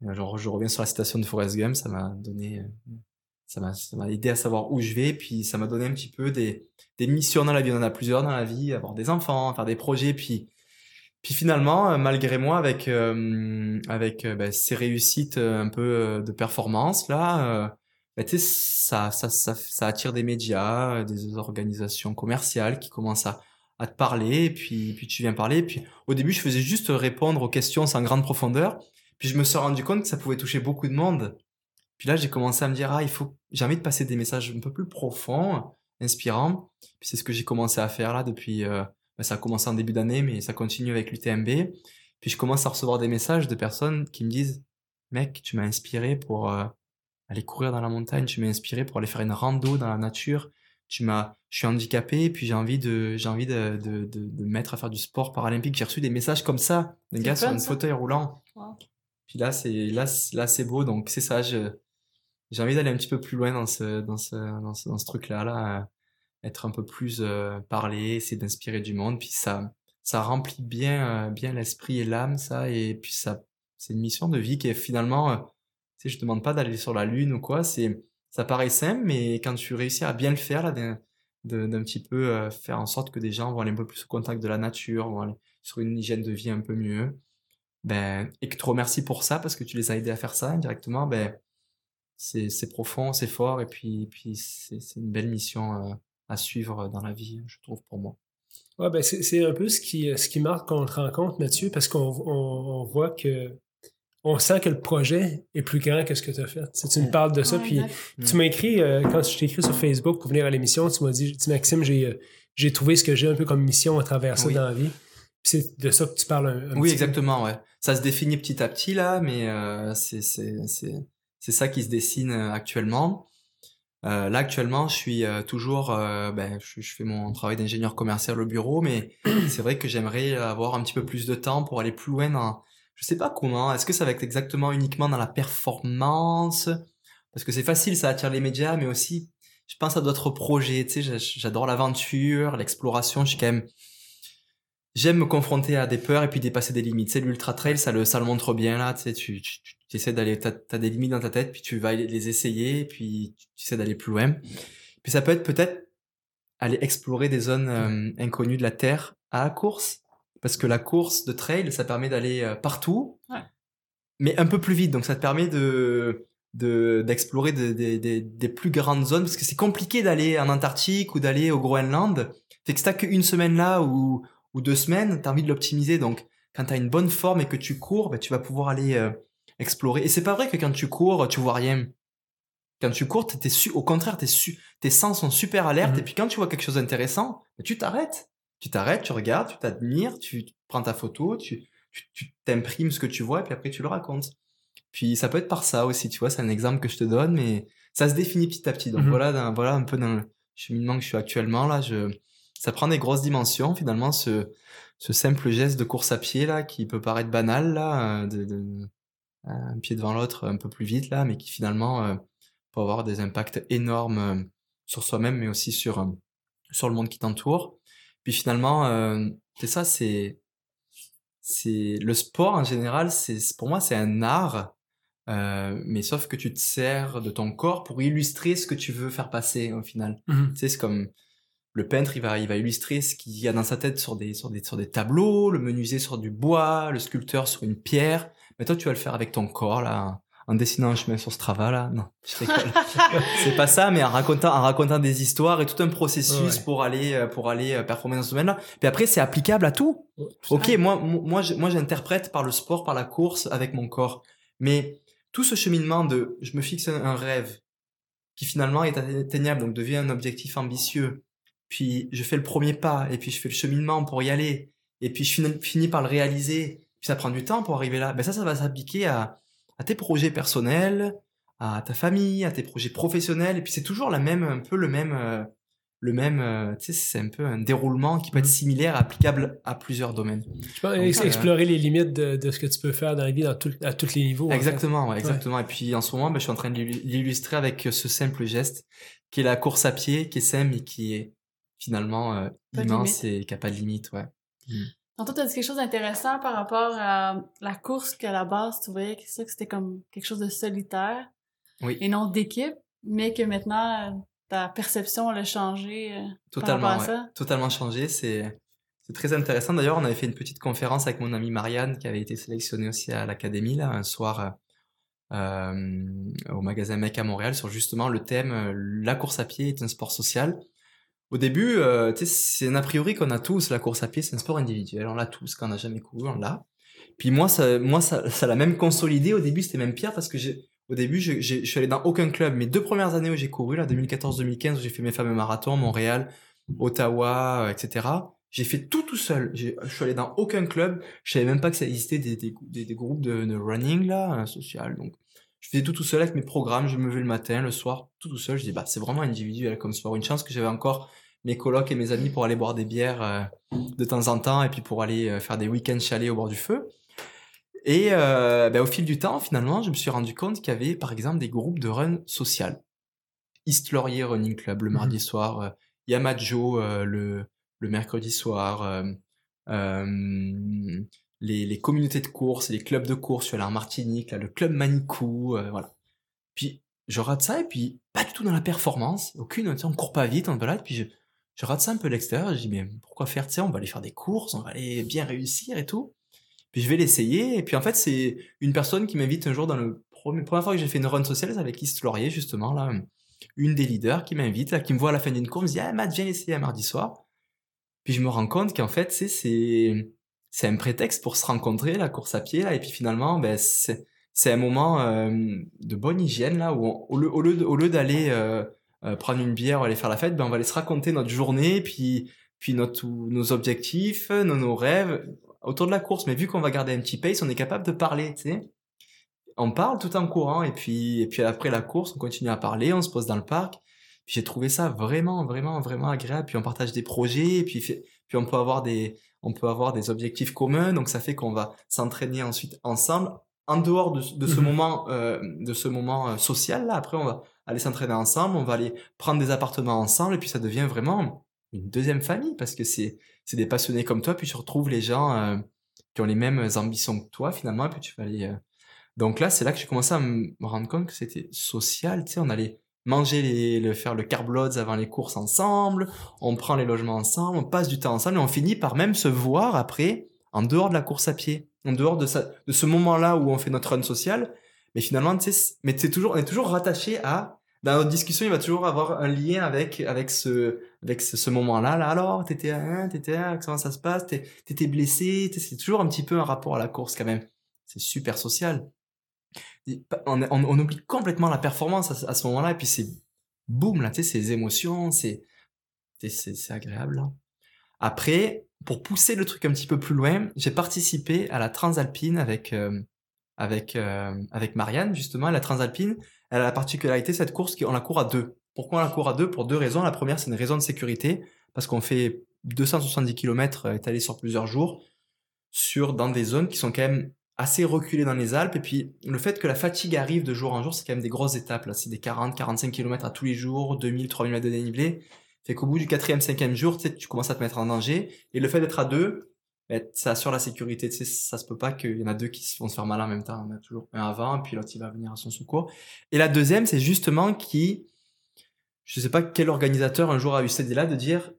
euh. Genre, je reviens sur la citation de Forrest Gump, ça m'a donné, euh, ça m'a, ça m'a aidé à savoir où je vais, puis ça m'a donné un petit peu des, des missions dans la vie. On en a plusieurs dans la vie, avoir des enfants, faire des projets, puis puis finalement, euh, malgré moi, avec euh, avec ben, ces réussites euh, un peu de performance là, euh, ben, tu sais, ça, ça ça ça attire des médias, des organisations commerciales qui commencent à à te parler, et puis puis tu viens parler. Et puis au début, je faisais juste répondre aux questions sans grande profondeur. Puis je me suis rendu compte que ça pouvait toucher beaucoup de monde. Puis là, j'ai commencé à me dire ah, il faut j'ai envie de passer des messages un peu plus profonds, inspirants. Puis c'est ce que j'ai commencé à faire là depuis. euh, ben, ça a commencé en début d'année, mais ça continue avec l'UTMB. Puis je commence à recevoir des messages de personnes qui me disent Mec, tu m'as inspiré pour euh, aller courir dans la montagne, tu m'as inspiré pour aller faire une rando dans la nature. Tu m'as, je suis handicapé, puis j'ai envie de, j'ai envie de, de, de, de me mettre à faire du sport paralympique. J'ai reçu des messages comme ça, d'un gars sur un fauteuil roulant. Wow. Puis là, c'est, là, là, c'est beau. Donc c'est ça, j'ai envie d'aller un petit peu plus loin dans ce, dans ce, dans ce, dans ce truc-là, là, être un peu plus euh, parler, essayer d'inspirer du monde. Puis ça, ça remplit bien, euh, bien l'esprit et l'âme, ça. Et puis ça, c'est une mission de vie qui est finalement, euh, tu sais, je demande pas d'aller sur la lune ou quoi. C'est, ça paraît simple, mais quand tu réussis à bien le faire, là, d'un, d'un petit peu faire en sorte que des gens vont aller un peu plus au contact de la nature, vont aller sur une hygiène de vie un peu mieux, ben, et que tu remercies pour ça parce que tu les as aidés à faire ça indirectement, ben, c'est, profond, c'est fort, et puis, puis c'est, une belle mission à suivre dans la vie, je trouve, pour moi. Ouais, ben c'est un peu ce qui, ce qui marque qu'on te rencontre, Mathieu, parce qu'on on, on voit que on sent que le projet est plus grand que ce que tu as fait. Tu, sais, tu me parles de ça, Ouais, puis exact. tu m'as écrit, euh, quand je t'ai écrit sur Facebook pour venir à l'émission, tu m'as dit, dis, Maxime, j'ai euh, j'ai trouvé ce que j'ai un peu comme mission à travers ça Oui. dans la vie. C'est de ça que tu parles un, un Oui, petit peu. exactement, ouais. Ça se définit petit à petit, là, mais euh, c'est, c'est, c'est, c'est ça qui se dessine euh, actuellement. Euh, là, actuellement, je suis euh, toujours, euh, ben, je, je fais mon travail d'ingénieur commercial au bureau, mais *clears throat* c'est vrai que j'aimerais avoir un petit peu plus de temps pour aller plus loin dans, je sais pas comment, est-ce que ça va être exactement uniquement dans la performance? Parce que c'est facile, ça attire les médias, mais aussi, je pense à d'autres projets. Tu sais, j'a- j'adore l'aventure, l'exploration. Je suis quand même, j'aime me confronter à des peurs et puis dépasser des limites. Sais, l'ultra trail, ça le, ça le montre bien là. Tu sais, tu, tu, tu, essaies d'aller, t'as, t'as des limites dans ta tête, puis tu vas les essayer, puis tu, essaies d'aller plus loin. Puis ça peut être peut-être aller explorer des zones euh, inconnues de la terre à la course, parce que la course de trail, ça permet d'aller euh, partout, Ouais. mais un peu plus vite. Donc ça te permet de de d'explorer des des- des- des plus grandes zones parce que c'est compliqué d'aller en Antarctique ou d'aller au Groenland. Fait que si t'as qu'une semaine là ou ou deux semaines, t'as envie de l'optimiser. Donc quand t'as une bonne forme et que tu cours, ben, tu vas pouvoir aller euh, explorer. Et c'est pas vrai que quand tu cours, tu vois rien. Quand tu cours, t'es su, au contraire, t'es su, tes sens sont super alertes. Mhm. Et puis quand tu vois quelque chose d'intéressant, ben, tu t'arrêtes. Tu t'arrêtes, tu regardes, tu t'admires, tu prends ta photo, tu t'imprimes ce que tu vois et puis après tu le racontes. Puis ça peut être par ça aussi, tu vois, c'est un exemple que je te donne, mais ça se définit petit à petit. Donc Mhm. voilà, dans- voilà un peu dans le cheminement que je suis actuellement là. Je, ça prend des grosses dimensions finalement, ce, ce simple geste de course à pied là, qui peut paraître banal là, euh, de, de- un pied devant l'autre un peu plus vite là, mais qui finalement euh, peut avoir des impacts énormes euh, sur soi-même, mais aussi sur euh, sur le monde qui t'entoure. Puis finalement, c'est ça, c'est c'est le sport en général, c'est pour moi c'est un art, euh, mais sauf que tu te sers de ton corps pour illustrer ce que tu veux faire passer au final. Mhm. Tu sais, c'est comme le peintre, il va, il va illustrer ce qu'il y a dans sa tête sur des, sur des, sur des tableaux, le menuisier sur du bois, le sculpteur sur une pierre. Mais toi, tu vas le faire avec ton corps, là, en dessinant un chemin sur Strava, là. Non, *laughs* c'est pas ça, mais en racontant, en racontant des histoires et tout un processus Ouais. pour aller, euh, pour aller euh, performer dans ce domaine-là. Puis après, c'est applicable à tout. Ok, moi, mo- moi, moi, j'interprète par le sport, par la course, avec mon corps. Mais tout ce cheminement de, je me fixe un, rêve qui finalement est atteignable, donc devient un objectif ambitieux. Puis je fais le premier pas, et puis je fais le cheminement pour y aller, et puis je finis par le réaliser. Puis ça prend du temps pour arriver là. Ben ça, ça va s'appliquer à, à tes projets personnels, à ta famille, à tes projets professionnels. Et puis c'est toujours la même, un peu le même, euh, le même. euh, tu sais, c'est un peu un déroulement qui peut être Mhm. similaire, applicable à plusieurs domaines. Donc, ex- euh, explorer les limites de, de ce que tu peux faire dans la vie dans tout- à tous les niveaux. en fait. Exactement, ouais, exactement. Et puis en ce moment, ben, je suis en train de l'illu- l'illustrer avec ce simple geste qui est la course à pied, qui est simple et qui est finalement euh, immense et qui a pas de limite, ouais. Tantôt, tu as dit quelque chose d'intéressant par rapport à la course qu'à la base, tu voyais que c'était comme quelque chose de solitaire Oui. et non d'équipe, mais que maintenant, euh, ta perception elle a changé euh, Totalement, par rapport à ouais. ça? totalement changé. C'est très intéressant. D'ailleurs, on avait fait une petite conférence avec mon amie Marianne qui avait été sélectionnée aussi à l'académie là un soir euh, au magasin Mec à Montréal sur justement le thème la course à pied est un sport social. Au début, euh, c'est un a priori qu'on a tous. La course à pied, c'est un sport individuel. On l'a tous. Quand on n'a jamais couru, on l'a. Puis moi, ça, moi, ça, ça l'a même consolidé. Au début, c'était même pire parce que au début, je, je suis allé dans aucun club. Mes deux premières années où j'ai couru, là, 2014-2015, où j'ai fait mes fameux marathons, Montréal, Ottawa, euh, etc. J'ai fait tout tout seul. Je suis allé dans aucun club. Je savais même pas que ça existait des, des, des, des groupes de, de running là, euh, social. Donc, je faisais tout tout seul avec mes programmes. Je me levais le matin, le soir, tout tout seul. Je dis bah c'est vraiment individuel comme sport. Une chance que j'avais encore mes colocs et mes amis pour aller boire des bières euh, de temps en temps et puis pour aller euh, faire des week-ends chalets au bord du feu. Et euh, ben, au fil du temps, finalement, je me suis rendu compte qu'il y avait, par exemple, des groupes de run social. East Laurier Running Club le mardi soir, euh, Yamajo le, le mercredi soir, les, les communautés de course, les clubs de course, je suis allé en Martinique, là, le club Manicou, euh, voilà. Puis je rate ça et puis pas du tout dans la performance, aucune, on court pas vite, on balade, puis je, je rate ça un peu l'extérieur, je dis mais pourquoi faire, tu sais, on va aller faire des courses, on va aller bien réussir et tout. Puis je vais l'essayer. Et puis en fait, c'est une personne qui m'invite un jour dans le premier, première fois que j'ai fait une run sociale, avec East Laurier, justement, là. Une des leaders qui m'invite, là, qui me voit à la fin d'une course, me dit, ah, Matt, viens essayer un mardi soir. Puis je me rends compte qu'en fait, c'est, c'est, c'est un prétexte pour se rencontrer, la course à pied, là. Et puis finalement, ben, c'est, c'est un moment euh, de bonne hygiène, là, où au lieu, au lieu, au lieu d'aller euh, euh, prendre une bière ou aller faire la fête, ben, on va aller se raconter notre journée, puis, puis notre, nos objectifs, nos, nos rêves autour de la course. Mais vu qu'on va garder un petit pace, on est capable de parler, tu sais. On parle tout en courant, et puis, et puis après la course, on continue à parler, on se pose dans le parc. J'ai trouvé ça vraiment, vraiment, vraiment agréable. Puis on partage des projets, et puis, puis on peut avoir des, on peut avoir des objectifs communs. Donc ça fait qu'on va s'entraîner ensuite ensemble en dehors de, de ce Mhm. moment, euh, de ce moment euh, social là, après on va aller s'entraîner ensemble, on va aller prendre des appartements ensemble, et puis ça devient vraiment une deuxième famille parce que c'est c'est des passionnés comme toi, puis tu retrouves les gens euh, qui ont les mêmes ambitions que toi finalement, et puis tu vas aller. euh, Donc là, c'est là que j'ai commencé à me rendre compte que c'était social. Tu sais, on allait manger les, le faire le carb loads avant les courses ensemble, on prend les logements ensemble, on passe du temps ensemble, et on finit par même se voir après en dehors de la course à pied, en dehors de, de ce moment-là où on fait notre run social. Mais finalement, mais c'est toujours, on est toujours rattaché à. Dans notre discussion, il va toujours avoir un lien avec avec ce avec ce, moment-là. Là, alors, t'étais à t'étais à comment ça se passe, t'étais blessé. C'est toujours un petit peu un rapport à la course quand même. C'est super social. On, oublie complètement la performance à, ce- moment-là, et puis c'est boum là, tu sais, ces émotions, c'est c'est- agréable. Là. Après, pour pousser le truc un petit peu plus loin, j'ai participé à la Transalpine avec euh, avec euh, avec Marianne justement. La Transalpine, elle a la particularité cette course qu'on la court à deux. Pourquoi on la court à deux? Pour deux raisons. La première, c'est une raison de sécurité parce qu'on fait 270 km étalés sur plusieurs jours sur dans des zones qui sont quand même assez reculées dans les Alpes. Et puis le fait que la fatigue arrive de jour en jour c'est quand même des grosses étapes c'est des 40 45 km à tous les jours 2000 3000 mètres de dénivelé. Fait qu'au bout du quatrième cinquième jour tu sais tu commences à te mettre en danger. Et le fait d'être à deux ben, ça assure la sécurité. Tu sais ça se peut pas qu'il y en a deux qui vont se faire mal en même temps. On a toujours un avant puis l'autre il va venir à son secours. Et la deuxième c'est justement qui je sais pas quel organisateur un jour a eu cette idée là de dire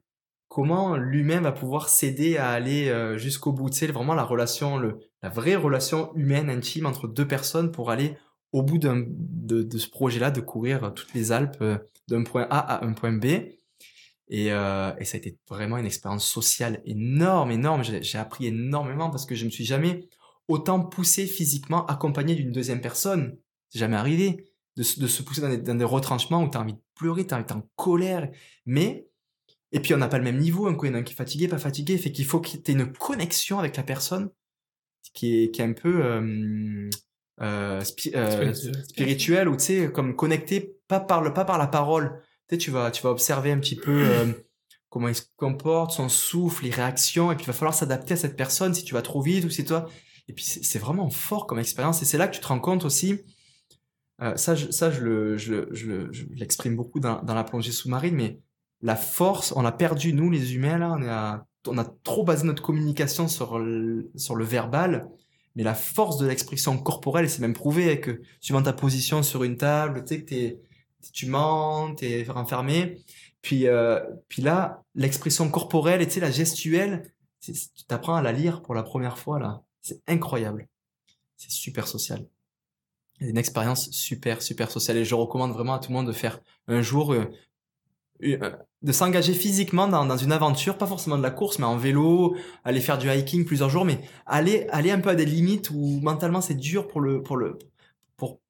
comment l'humain va pouvoir s'aider à aller euh, jusqu'au bout? Sais, vraiment la relation, la vraie relation humaine, intime entre deux personnes pour aller au bout de, ce projet-là, de courir toutes les Alpes euh, d'un point A à un point B. Et, euh, ça a été vraiment une expérience sociale énorme, énorme. J'ai, appris énormément parce que je me suis jamais autant poussé physiquement accompagné d'une deuxième personne. C'est jamais arrivé de, se- pousser dans des, dans des retranchements où tu as envie de pleurer, tu as envie d'être en colère. Mais et puis on n'a pas le même niveau, un coup il y en a un qui est fatigué, pas fatigué, fait qu'il faut que tu aies une connexion avec la personne qui est, qui est un peu euh, euh, spi- euh, Spirituel. spirituelle ou tu sais comme connecté pas par le pas par la parole. Tu sais tu vas tu vas observer un petit peu *clears throat* comment il se comporte, son souffle, les réactions et puis il va falloir s'adapter à cette personne si tu vas trop vite ou si toi et puis c'est vraiment fort comme expérience et c'est là que tu te rends compte aussi ça je, ça je le je, le- je, l'exprime beaucoup dans, dans la plongée sous-marine mais la force, on a perdu, nous les humains, là, on a, on a trop basé notre communication sur le, sur le verbal, mais la force de l'expression corporelle, c'est même prouvé que suivant ta position sur une table, tu sais que t'es, tu mens, t'es renfermé, puis, euh, puis là, l'expression corporelle tu sais, la gestuelle, tu t'apprends à la lire pour la première fois, là. C'est incroyable. C'est super social. Une expérience super, super sociale et je recommande vraiment à tout le monde de faire un jour euh, euh, de s'engager physiquement dans, dans une aventure, pas forcément de la course, mais en vélo, aller faire du hiking plusieurs jours, mais aller aller un peu à des limites où mentalement c'est dur pour le pour le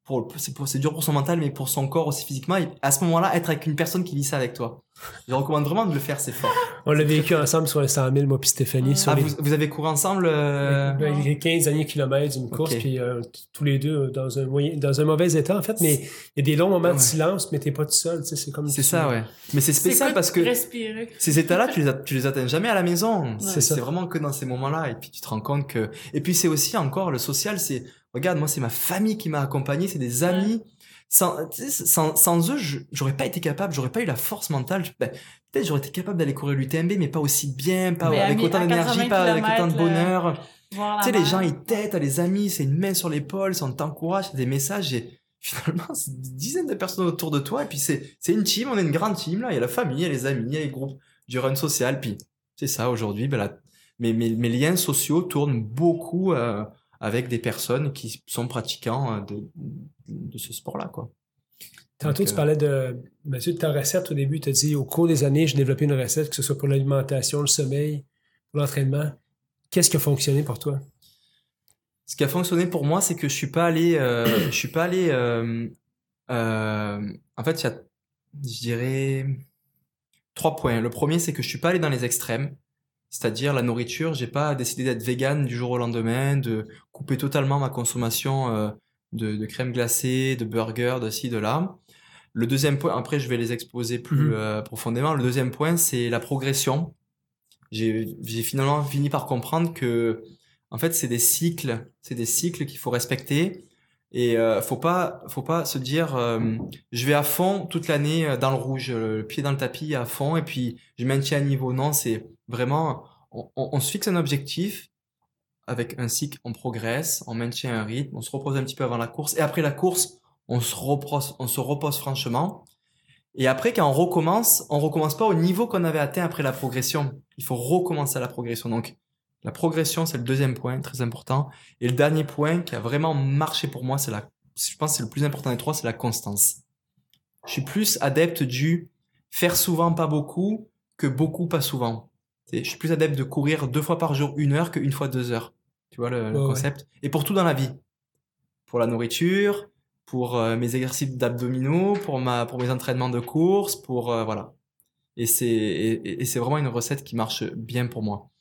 pour pour c'est pour- c'est dur pour son mental, mais pour son corps aussi physiquement. Et à ce moment-là, être avec une personne qui vit ça avec toi. Je recommande vraiment de le faire, c'est fort. *laughs* On l'a vécu ensemble sur un 100 000, moi puis Stéphanie. Sur Ah, les, vous, vous avez couru ensemble euh, ben, les 15 derniers kilomètres d'une course, puis euh, tous les deux euh, dans un, moyen, dans un mauvais état, en fait, mais il y a des longs moments Ouais. de silence, mais t'es pas tout seul, tu sais, c'est comme... C'est ça, ouais. Mais c'est spécial quoi parce que Respirer? ces états-là, tu les, tu les atteins jamais à la maison. C'est C'est ça. c'est vraiment que dans ces moments-là. Et puis tu te rends compte que. Et puis c'est aussi encore le social. C'est regarde, moi c'est ma famille qui m'a accompagné, c'est des amis. Sans, sans, sans eux, j'aurais pas été capable, j'aurais pas eu la force mentale. Ben, Peut-être j'aurais été capable d'aller courir l'UTMB, mais pas aussi bien, pas Mais avec autant d'énergie, 80 pas avec autant de là. bonheur. Tu sais, les gens, ils t'aident, les amis, c'est une main sur l'épaule, c'est on t'encourage, c'est des messages et *laughs* finalement, c'est des dizaines de personnes autour de toi et puis c'est, c'est une team, on est une grande team là, il y a la famille, il y a les amis, il y a les groupes du run social puis c'est ça aujourd'hui, ben la- mes, mes, mes liens sociaux tournent beaucoup euh, avec des personnes qui sont pratiquants euh, de, de ce sport-là, quoi. Tantôt, Donc, tu euh, parlais de, Mathieu, de ta recette au début. Tu as dit, au cours des années, j'ai développé une recette, que ce soit pour l'alimentation, le sommeil, pour l'entraînement. Qu'est-ce qui a fonctionné pour toi? Ce qui a fonctionné pour moi, c'est que je suis pas allé, euh, *coughs* je suis pas allé. euh, euh, en fait, il y a, je dirais, trois points. Le premier, c'est que je suis pas allé dans les extrêmes, c'est-à-dire la nourriture. J'ai pas décidé d'être vegan du jour au lendemain, de couper totalement ma consommation euh, de, de crème glacée, de burgers, de ci, de là. Le deuxième point, après, je vais les exposer plus Mhm. euh, profondément. Le deuxième point, c'est la progression. J'ai j'ai finalement fini par comprendre que En fait, c'est des cycles, c'est des cycles qu'il faut respecter. Et euh, faut pas, faut pas se dire, euh, je vais à fond toute l'année euh, dans le rouge, le pied dans le tapis à fond, et puis je maintiens un niveau. Non, c'est vraiment, on, on, se fixe un objectif avec un cycle, on progresse, on maintient un rythme, on se repose un petit peu avant la course, et après la course, on se repose, on se repose franchement. Et après, quand on recommence, on recommence pas au niveau qu'on avait atteint après la progression. Il faut recommencer à la progression. Donc, la progression, c'est le deuxième point, très important. Et le dernier point qui a vraiment marché pour moi, c'est la, je pense que c'est le plus important des trois, c'est la constance. Je suis plus adepte du faire souvent, pas beaucoup, que beaucoup, pas souvent. Je suis plus adepte de courir deux fois par jour, une heure, qu'une fois deux heures. Tu vois le, concept Et pour tout dans la vie. Pour la nourriture, pour euh, mes exercices d'abdominaux, pour, ma, pour mes entraînements de course, pour... Euh, voilà. Et c'est, et c'est vraiment une recette qui marche bien pour moi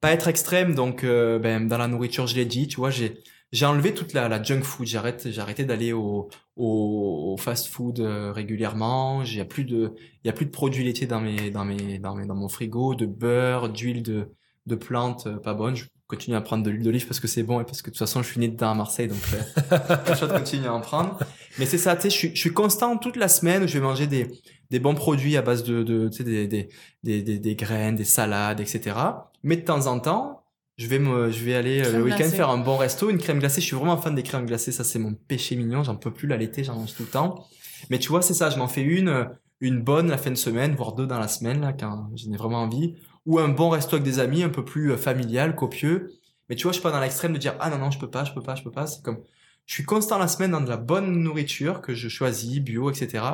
pas être extrême, donc euh, ben, dans la nourriture, je l'ai dit, tu vois, j'ai j'ai enlevé toute la, junk food. J'arrête, j'ai arrêté d'aller au, au, fast food euh, régulièrement. Il y a plus de, il y a plus de produits laitiers dans mes, dans mes, dans mes, dans mon frigo, de beurre, d'huile de, de plantes euh, pas bonnes. Continue à prendre de l'huile d'olive parce que c'est bon et parce que de toute façon, je suis né dedans à Marseille, donc *laughs* je continue à en prendre. Mais c'est ça, tu sais, je suis, je suis constant toute la semaine où je vais manger des, des bons produits à base de, de tu sais, des, des, des, des, graines, des salades, etc. Mais de temps en temps, je vais me, je vais aller euh, le week-end faire un bon resto, une crème glacée. Je suis vraiment fan des crèmes glacées. Ça, c'est mon péché mignon. J'en peux plus la l'été. J'en mange tout le temps. Mais tu vois, c'est ça. Je m'en fais une, une bonne la fin de semaine, voire deux dans la semaine, là, quand j'en ai vraiment envie. Ou un bon resto avec des amis, un peu plus euh, familial, copieux. Mais tu vois, je suis pas dans l'extrême de dire, ah non, non, je peux pas, je peux pas, je peux pas. C'est comme, je suis constant la semaine dans de la bonne nourriture que je choisis, bio, etc.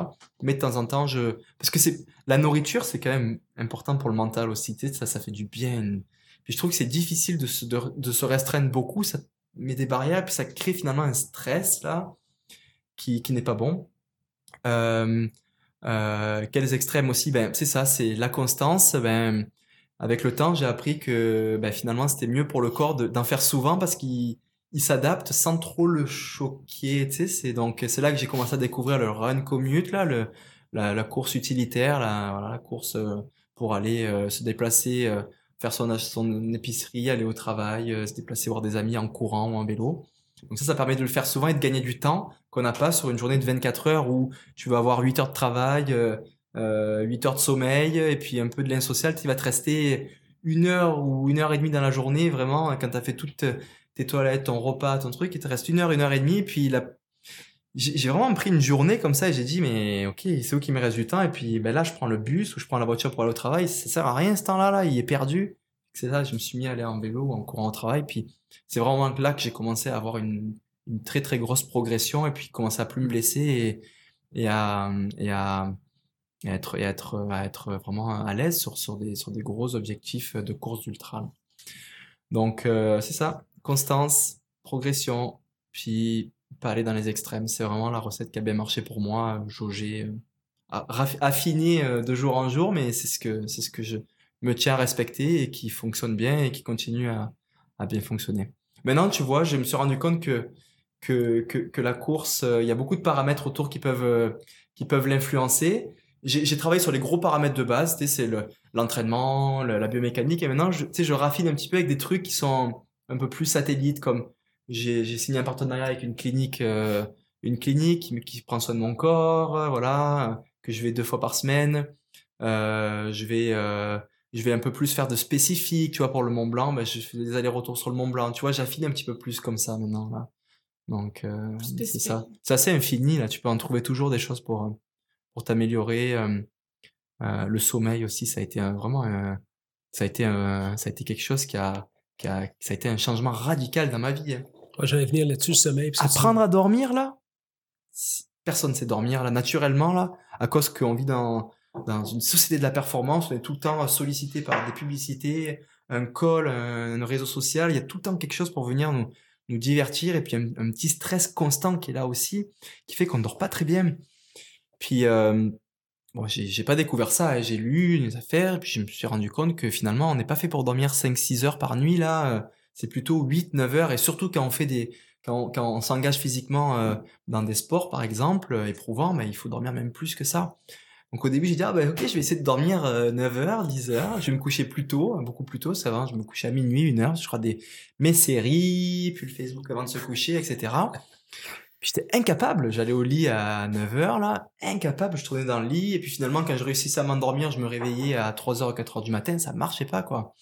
Mais de temps en temps, je, parce que c'est, la nourriture, c'est quand même important pour le mental aussi. Tu sais, ça, ça fait du bien. Puis je trouve que c'est difficile de se, de, se restreindre beaucoup. Ça met des barrières, puis ça crée finalement un stress, là, qui, qui n'est pas bon. Euh, euh, quels extrêmes aussi? Ben, c'est ça, c'est la constance. Ben, avec le temps, j'ai appris que, ben, finalement, c'était mieux pour le corps d'en faire souvent parce qu'il, il s'adapte sans trop le choquer. Tu sais, c'est donc c'est là que j'ai commencé à découvrir le run commute là, la, course utilitaire, la, course euh, pour aller euh, se déplacer, euh, faire son épicerie, aller au travail, se déplacer voir des amis en courant ou en vélo. Donc ça, ça permet de le faire souvent et de gagner du temps qu'on n'a pas sur une journée de 24 heures où tu vas avoir 8 heures de travail, 8 heures de sommeil et puis un peu de lien social. Tu vas te rester une heure ou une heure et demie dans la journée vraiment quand tu as fait toute tes toilettes, ton repas, ton truc, il te reste une heure, une heure et demie, puis la... j'ai vraiment pris une journée comme ça et j'ai dit, mais ok, c'est où qu'il me reste du temps, et puis ben là, je prends le bus ou je prends la voiture pour aller au travail, ça sert à rien ce temps-là, là, il est perdu. C'est ça, je me suis mis à aller en vélo ou en courant au travail, puis c'est vraiment là que j'ai commencé à avoir une, une très très grosse progression et puis commencer à plus me blesser et, et à, et à, être, et être, être vraiment à l'aise sur, sur, des, sur des gros objectifs de course d'ultra. Donc euh, c'est ça, constance, progression, puis pas aller dans les extrêmes. C'est vraiment la recette qui a bien marché pour moi. Jauger, euh, affiner euh, de jour en jour, mais c'est ce que c'est ce que je me tiens à respecter et qui fonctionne bien et qui continue à, à bien fonctionner. Maintenant, tu vois, je me suis rendu compte que que, que, la course, il y a beaucoup de paramètres autour qui peuvent qui peuvent l'influencer. J'ai travaillé sur les gros paramètres de base, c'est l'entraînement, la biomécanique, et maintenant, je, je raffine un petit peu avec des trucs qui sont un peu plus satellite, comme j'ai signé un partenariat avec une clinique, euh, une clinique qui, qui, prend soin de mon corps, euh, voilà, que je vais deux fois par semaine. Euh, je vais, euh, je vais un peu plus faire de spécifique, tu vois, pour le Mont Blanc. Ben, je fais des allers-retours sur le Mont Blanc, tu vois, j'affine un petit peu plus comme ça maintenant là. Donc c'est ça, c'est assez infini là. Tu peux en trouver toujours des choses pour pour t'améliorer. le sommeil aussi, ça a été vraiment, ça a été, ça a été quelque chose qui a ça a été un changement radical dans ma vie. Hein. J'allais venir là-dessus, le sommeil. Apprendre à dormir, là, personne ne sait dormir, là, naturellement, là, à cause qu'on vit dans, dans une société de la performance, on est tout le temps sollicité par des publicités, un call, un, réseau social, il y a tout le temps quelque chose pour venir nous, nous divertir, et puis un, petit stress constant qui est là aussi, qui fait qu'on ne dort pas très bien. Puis, euh, bon, j'ai pas découvert ça, j'ai lu les affaires, puis je me suis rendu compte que finalement, on n'est pas fait pour dormir 5-6 heures par nuit, là, euh, c'est plutôt 8-9 heures, et surtout quand on fait des, quand on, s'engage physiquement euh, dans des sports, par exemple, euh, éprouvants, mais il faut dormir même plus que ça. Donc au début, j'ai dit, ah ben ok, je vais essayer de dormir 9h, 10h, je vais me coucher plus tôt, beaucoup plus tôt, ça va, je me couchais à minuit, 1h, je crois des mes séries, puis le Facebook avant de se coucher, etc. J'étais incapable, j'allais au lit à 9h là, incapable, je tournais dans le lit, et puis finalement quand je réussissais à m'endormir, je me réveillais à 3h ou 4h du matin, ça marchait pas quoi.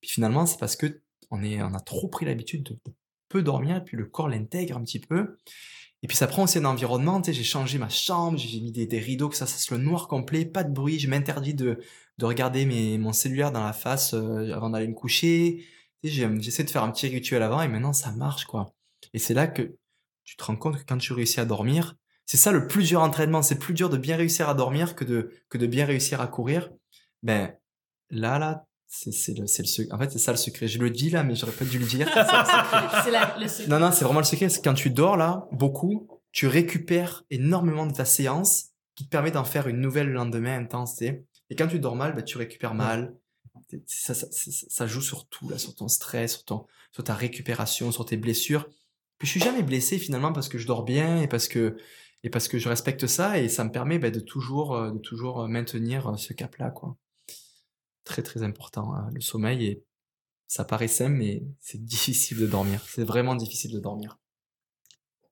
Puis finalement, c'est parce que on, est, on a trop pris l'habitude de, peu dormir, et puis le corps l'intègre un petit peu. Et puis ça prend aussi un environnement, tu sais, j'ai changé ma chambre, j'ai mis des, rideaux, que ça, ça le noir complet, pas de bruit, je m'interdis de, de regarder mes, mon cellulaire dans la face euh, avant d'aller me coucher. J'essaie de faire un petit rituel avant et maintenant ça marche, quoi. Et c'est là que tu te rends compte que quand tu réussis à dormir, c'est ça le plus dur entraînement, c'est plus dur de bien réussir à dormir que de, que de bien réussir à courir. Ben, là, là, c'est le, le secret. En fait, c'est ça le secret. Je le dis là, mais j'aurais pas dû le dire. *laughs* c'est le secret. Non, non, c'est vraiment le secret. C'est quand tu dors là, beaucoup, tu récupères énormément de ta séance qui te permet d'en faire une nouvelle le lendemain intense. Et quand tu dors mal, bah, tu récupères mal. Ça, ça, ça, ça, joue sur tout, là, sur ton stress, sur, ton, sur ta récupération, sur tes blessures. Puis je suis jamais blessé finalement parce que je dors bien et parce que et parce que je respecte ça et ça me permet bah, de toujours de toujours maintenir ce cap là quoi très très important. Hein. Le sommeil, et ça paraît simple, mais c'est *laughs* difficile de dormir. C'est vraiment difficile de dormir.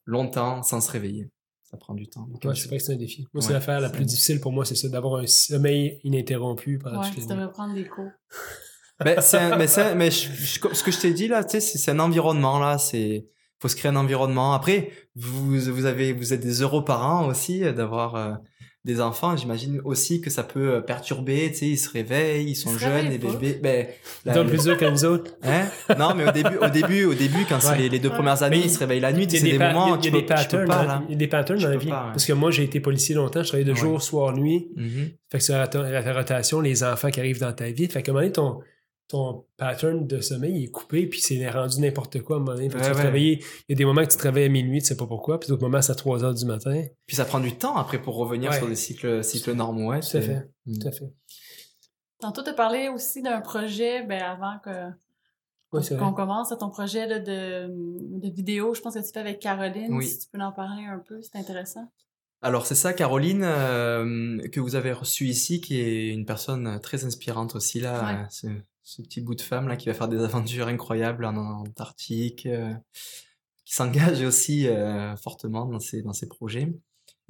Longtemps sans se réveiller. Ça prend du temps. Ouais, c'est vrai que c'est un défi. Moi, c'est l'affaire la plus difficile pour moi, c'est ça, d'avoir un sommeil ininterrompu pendant ouais, tu devrais prendre des cours. ben, un, mais, mais ce que je t'ai dit là, tu sais, c'est un environnement là, c'est faut se créer un environnement. Après, vous vous avez vous êtes des euros par an aussi d'avoir euh, des enfants, j'imagine aussi que ça peut euh, perturber, tu sais, ils se réveillent, ils sont jeunes, les bébés, ben, la, ils plus eux que nous autres. Hein? Non, mais au début, au début, au début, quand c'est les, deux premières années, ils se réveillent la nuit, c'est des, moments, il y a, des patterns, il y a des patterns dans la vie. Parce que moi, j'ai été policier longtemps, je travaillais de jour, soir, nuit. Mm-hmm. Fait que sur la, rotation, les enfants qui arrivent dans ta vie, fait que un moment ton, ton pattern de sommeil est coupé, puis c'est rendu n'importe quoi à un moment donné. il y a des moments que tu travailles à minuit, tu sais pas pourquoi, puis d'autres moments c'est à 3 heures du matin. Puis ça prend du temps après pour revenir sur des cycles, cycles normaux. Ouais, tout à fait. Mm. Tout à fait. Tantôt, tu as parlé aussi d'un projet, ben, avant que qu'on commence à ton projet de, de, vidéo, je pense que tu fais avec Caroline. Si tu peux en parler un peu, c'est intéressant. Alors c'est ça, Caroline, euh, que vous avez reçue ici, qui est une personne très inspirante aussi là ce petit bout de femme là qui va faire des aventures incroyables en Antarctique, euh, qui s'engage aussi euh, fortement dans ses, dans ses projets,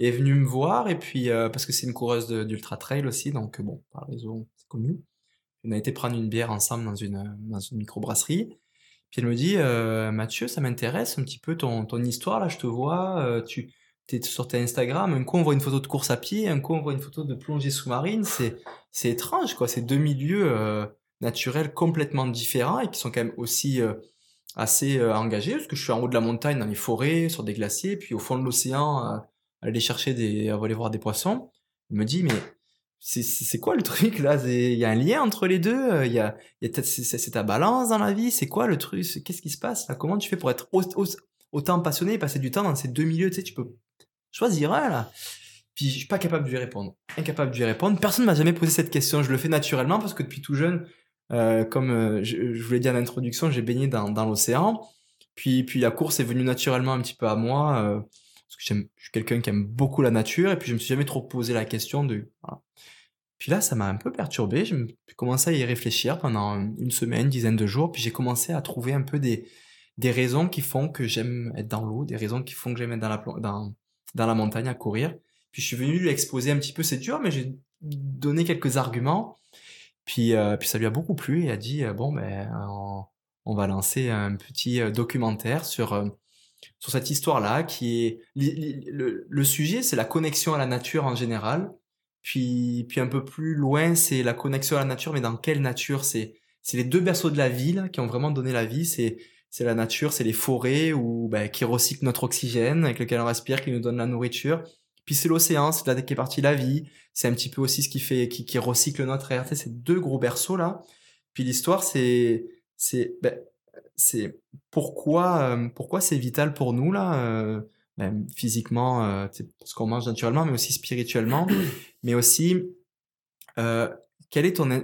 est venue me voir et puis euh, parce que c'est une coureuse d'ultra trail aussi, donc bon, par réseau c'est connu. On a été prendre une bière ensemble dans une, dans une microbrasserie. Puis elle me dit, Mathieu, ça m'intéresse un petit peu ton, ton histoire là, je te vois, tu es sur tes Instagram, un coup on voit une photo de course à pied, un coup on voit une photo de plongée sous-marine, c'est étrange quoi, c'est deux milieux naturels complètement différents et qui sont quand même aussi euh, assez euh, engagés parce que je suis en haut de la montagne dans les forêts sur des glaciers puis au fond de l'océan euh, aller chercher des aller voir des poissons. Il me dit mais c'est quoi le *laughs* truc là? Il y a un lien entre les deux? Il y a, y a c'est ta balance dans la vie? C'est quoi le truc? Qu'est-ce qui se passe là? Comment tu fais pour être autant passionné et passer du temps dans ces deux milieux? Tu sais tu peux choisir un là. Puis je suis pas capable de lui répondre. Incapable de lui répondre. Personne m'a jamais posé cette question. Je le fais naturellement parce que depuis tout jeune euh, comme euh, je, je, vous l'ai dit en introduction, j'ai baigné dans, l'océan. Puis, puis la course est venue naturellement un petit peu à moi, euh, parce que je suis quelqu'un qui aime beaucoup la nature, et puis je me suis jamais trop posé la question de... Puis là, ça m'a un peu perturbé, j'ai commencé à y réfléchir pendant une semaine, une dizaine de jours, puis j'ai commencé à trouver un peu des, des raisons qui font que j'aime être dans l'eau, des raisons qui font que j'aime être dans la, dans, dans la montagne à courir. Puis je suis venu lui exposer un petit peu, c'est dur, mais j'ai donné quelques arguments. Puis, euh, puis ça lui a beaucoup plu. Et a dit euh, bon ben on, va lancer un petit euh, documentaire sur sur cette histoire-là qui est le, sujet c'est la connexion à la nature en général. Puis puis un peu plus loin c'est la connexion à la nature mais dans quelle nature? C'est c'est les deux berceaux de la ville qui ont vraiment donné la vie. C'est c'est la nature c'est les forêts ou ben, qui recyclent notre oxygène avec lequel on respire qui nous donne la nourriture puis c'est l'océan, c'est là qui est partie la vie. C'est un petit peu aussi ce qui fait, qui, qui recycle notre air. C'est ces deux gros berceaux là. Puis l'histoire, c'est, c'est, ben, c'est pourquoi, euh, pourquoi c'est vital pour nous là, euh, ben, physiquement, euh, ce qu'on mange naturellement, mais aussi spirituellement, *coughs* mais aussi euh, quelle est ton,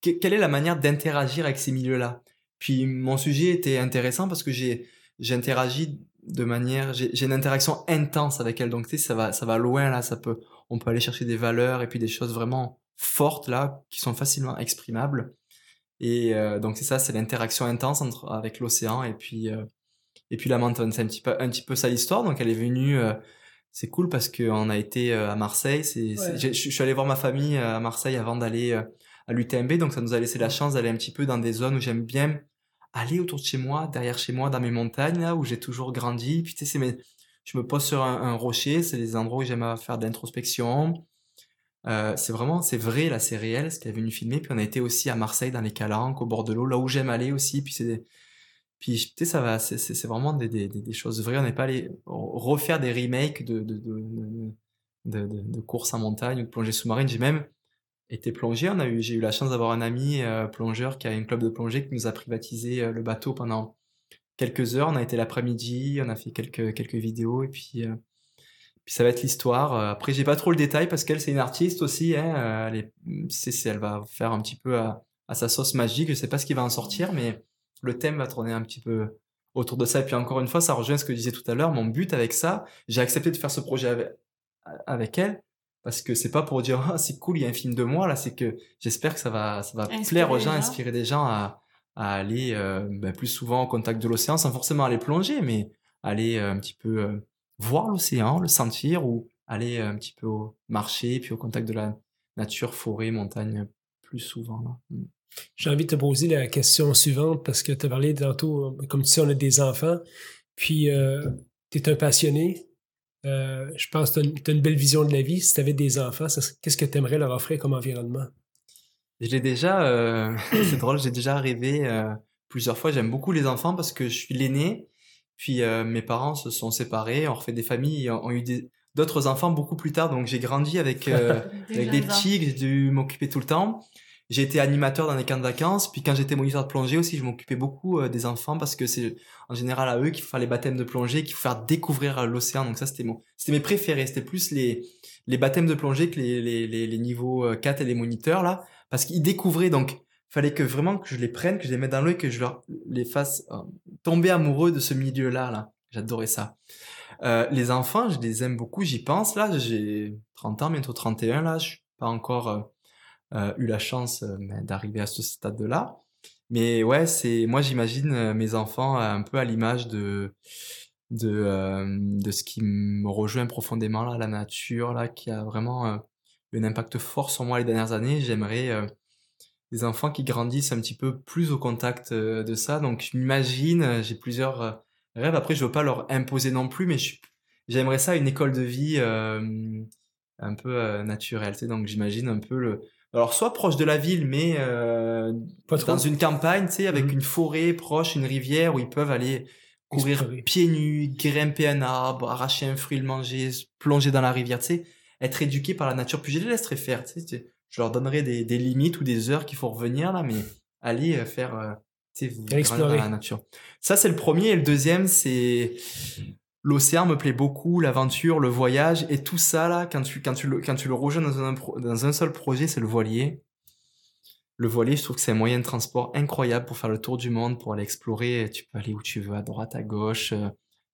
quelle est la manière d'interagir avec ces milieux-là? Puis mon sujet était intéressant parce que j'ai, j'interagis de manière j'ai une interaction intense avec elle donc tu sais ça va ça va loin là ça peut on peut aller chercher des valeurs et puis des choses vraiment fortes là, qui sont facilement exprimables. Et euh, donc c'est ça, c'est l'interaction intense entre, avec l'océan et puis euh, et puis la montagne. C'est un petit peu un petit peu ça l'histoire. Donc elle est venue. Euh, c'est cool parce qu'on a été à Marseille. C'est, je suis allé voir ma famille à Marseille avant d'aller à l'UTMB. Donc ça nous a laissé la chance d'aller un petit peu dans des zones où j'aime bien aller autour de chez moi, derrière chez moi, dans mes montagnes là où j'ai toujours grandi. Puis tu sais, mes... je me pose sur un, rocher. C'est les endroits où j'aime faire de l'introspection. Euh, c'est vraiment, c'est vrai, là, c'est réel, ce qu'elle est venu filmer. Puis on a été aussi à Marseille, dans les Calanques, au bord de l'eau, là où j'aime aller aussi. Puis c'est, puis tu sais, ça va, c'est, vraiment des, des, des, choses vraies. On n'est pas allé refaire des remakes de, de, de, de, de courses en montagne ou de plongée sous-marine. J'ai même été plongé. J'ai eu la chance d'avoir un ami euh, plongeur qui a une club de plongée qui nous a privatisé euh, le bateau pendant quelques heures. On a été l'après-midi, on a fait quelques, vidéos et puis puis ça va être l'histoire. Euh, après, j'ai pas trop le détail parce qu'elle, c'est une artiste aussi. Hein. Euh, elle, va faire un petit peu à, sa sauce magique. Je sais pas ce qui va en sortir, mais le thème va tourner un petit peu autour de ça. Et puis encore une fois, ça rejoint ce que je disais tout à l'heure. Mon but avec ça, j'ai accepté de faire ce projet avec elle parce que c'est pas pour dire ah, c'est cool, il y a un film de moi là. C'est que j'espère que ça va, ça va plaire aux gens, inspirer des gens à, à aller euh, ben, plus souvent au contact de l'océan sans forcément aller plonger, mais aller un petit peu voir l'océan, le sentir ou aller un petit peu au marché, puis au contact de la nature, forêt, montagne plus souvent. Mmh. J'ai envie de te poser la question suivante parce que tu as parlé tantôt, comme tu sais, on a des enfants, puis euh, tu es un passionné. Euh, je pense que tu as, une belle vision de la vie. Si tu avais des enfants, qu'est-ce que tu aimerais leur offrir comme environnement? J'ai déjà, euh, *coughs* c'est drôle, j'ai déjà rêvé plusieurs fois. J'aime beaucoup les enfants parce que je suis l'aîné puis euh, mes parents se sont séparés, on refait des familles, ont eu d'autres enfants beaucoup plus tard. Donc j'ai grandi avec, euh, *laughs* avec des petits, j'ai dû m'occuper tout le temps. J'ai été animateur dans les camps de vacances, puis quand j'étais moniteur de plongée aussi, je m'occupais beaucoup euh, des enfants parce que c'est en général à eux qu'il faut faire les baptêmes de plongée, qu'il faut faire découvrir l'océan. Donc ça c'était mon, c'était mes préférés. C'était plus les les baptêmes de plongée que les les les, les niveaux 4 et les moniteurs là, parce qu'ils découvraient donc fallait que vraiment que je les prenne, que je les mette dans l'œil, que je leur les fasse euh, tomber amoureux de ce milieu-là. Là. J'adorais ça. Euh, les enfants, je les aime beaucoup, j'y pense. Là, j'ai 30 ans, bientôt 31. Là, je suis pas encore euh, euh eu la chance euh, d'arriver à ce stade-là. Mais ouais, c'est moi, j'imagine mes enfants un peu à l'image de de de ce qui me rejoint profondément là, la nature là, qui a vraiment eu un impact fort sur moi les dernières années. J'aimerais des enfants qui grandissent un petit peu plus au contact euh, de ça. Donc, euh, j'ai plusieurs euh, rêves. Après, je veux pas leur imposer non plus, mais j'aimerais ça une école de vie un peu naturelle. Donc, j'imagine un peu le. Alors, soit proche de la ville, mais dans une campagne, tu sais, avec mmh une forêt proche, une rivière où ils peuvent aller courir pieds nus, grimper un arbre, arracher un fruit, le manger, plonger dans la rivière, tu sais, être éduqué par la nature. Puis je les laisserai faire, tu sais je leur donnerai des, des limites ou des heures qu'il faut revenir là, mais aller euh, faire, euh, tu sais, explorer la nature. Ça, c'est le premier. Et le deuxième, c'est l'océan me plaît beaucoup, l'aventure, le voyage et tout ça là, quand tu, quand tu le, quand tu le rejoins dans un, dans un seul projet, c'est le voilier. Le voilier, je trouve que c'est un moyen de transport incroyable pour faire le tour du monde, pour aller explorer. Tu peux aller où tu veux, à droite, à gauche, euh,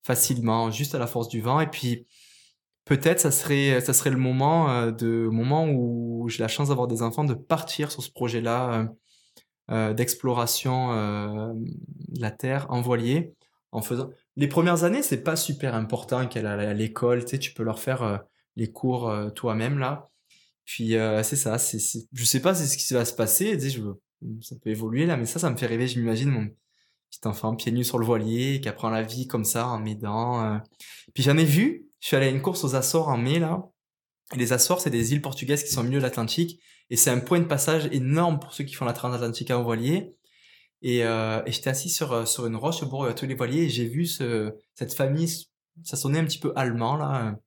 facilement, juste à la force du vent. Et puis, peut-être ça serait ça serait le moment euh, de moment où j'ai la chance d'avoir des enfants de partir sur ce projet-là euh, d'exploration de la terre en voilier en faisant les premières années c'est pas super important qu'elle à l'école tu sais tu peux leur faire les cours toi-même là puis c'est ça c'est je sais pas c'est ce qui va se passer tu sais, je ça peut évoluer là mais ça ça me fait rêver je m'imagine mon petit enfant pieds nus sur le voilier qui apprend la vie comme ça en m'aidant puis j'en ai vu je suis allé à une course aux Açores en mai, là. les Açores, c'est des îles portugaises qui sont au milieu de l'Atlantique. Et c'est un point de passage énorme pour ceux qui font la transatlantique en voilier. Et, euh, et j'étais assis sur, euh, sur une roche au bord de tous les voiliers et j'ai vu ce, cette famille, ça sonnait un petit peu allemand, là.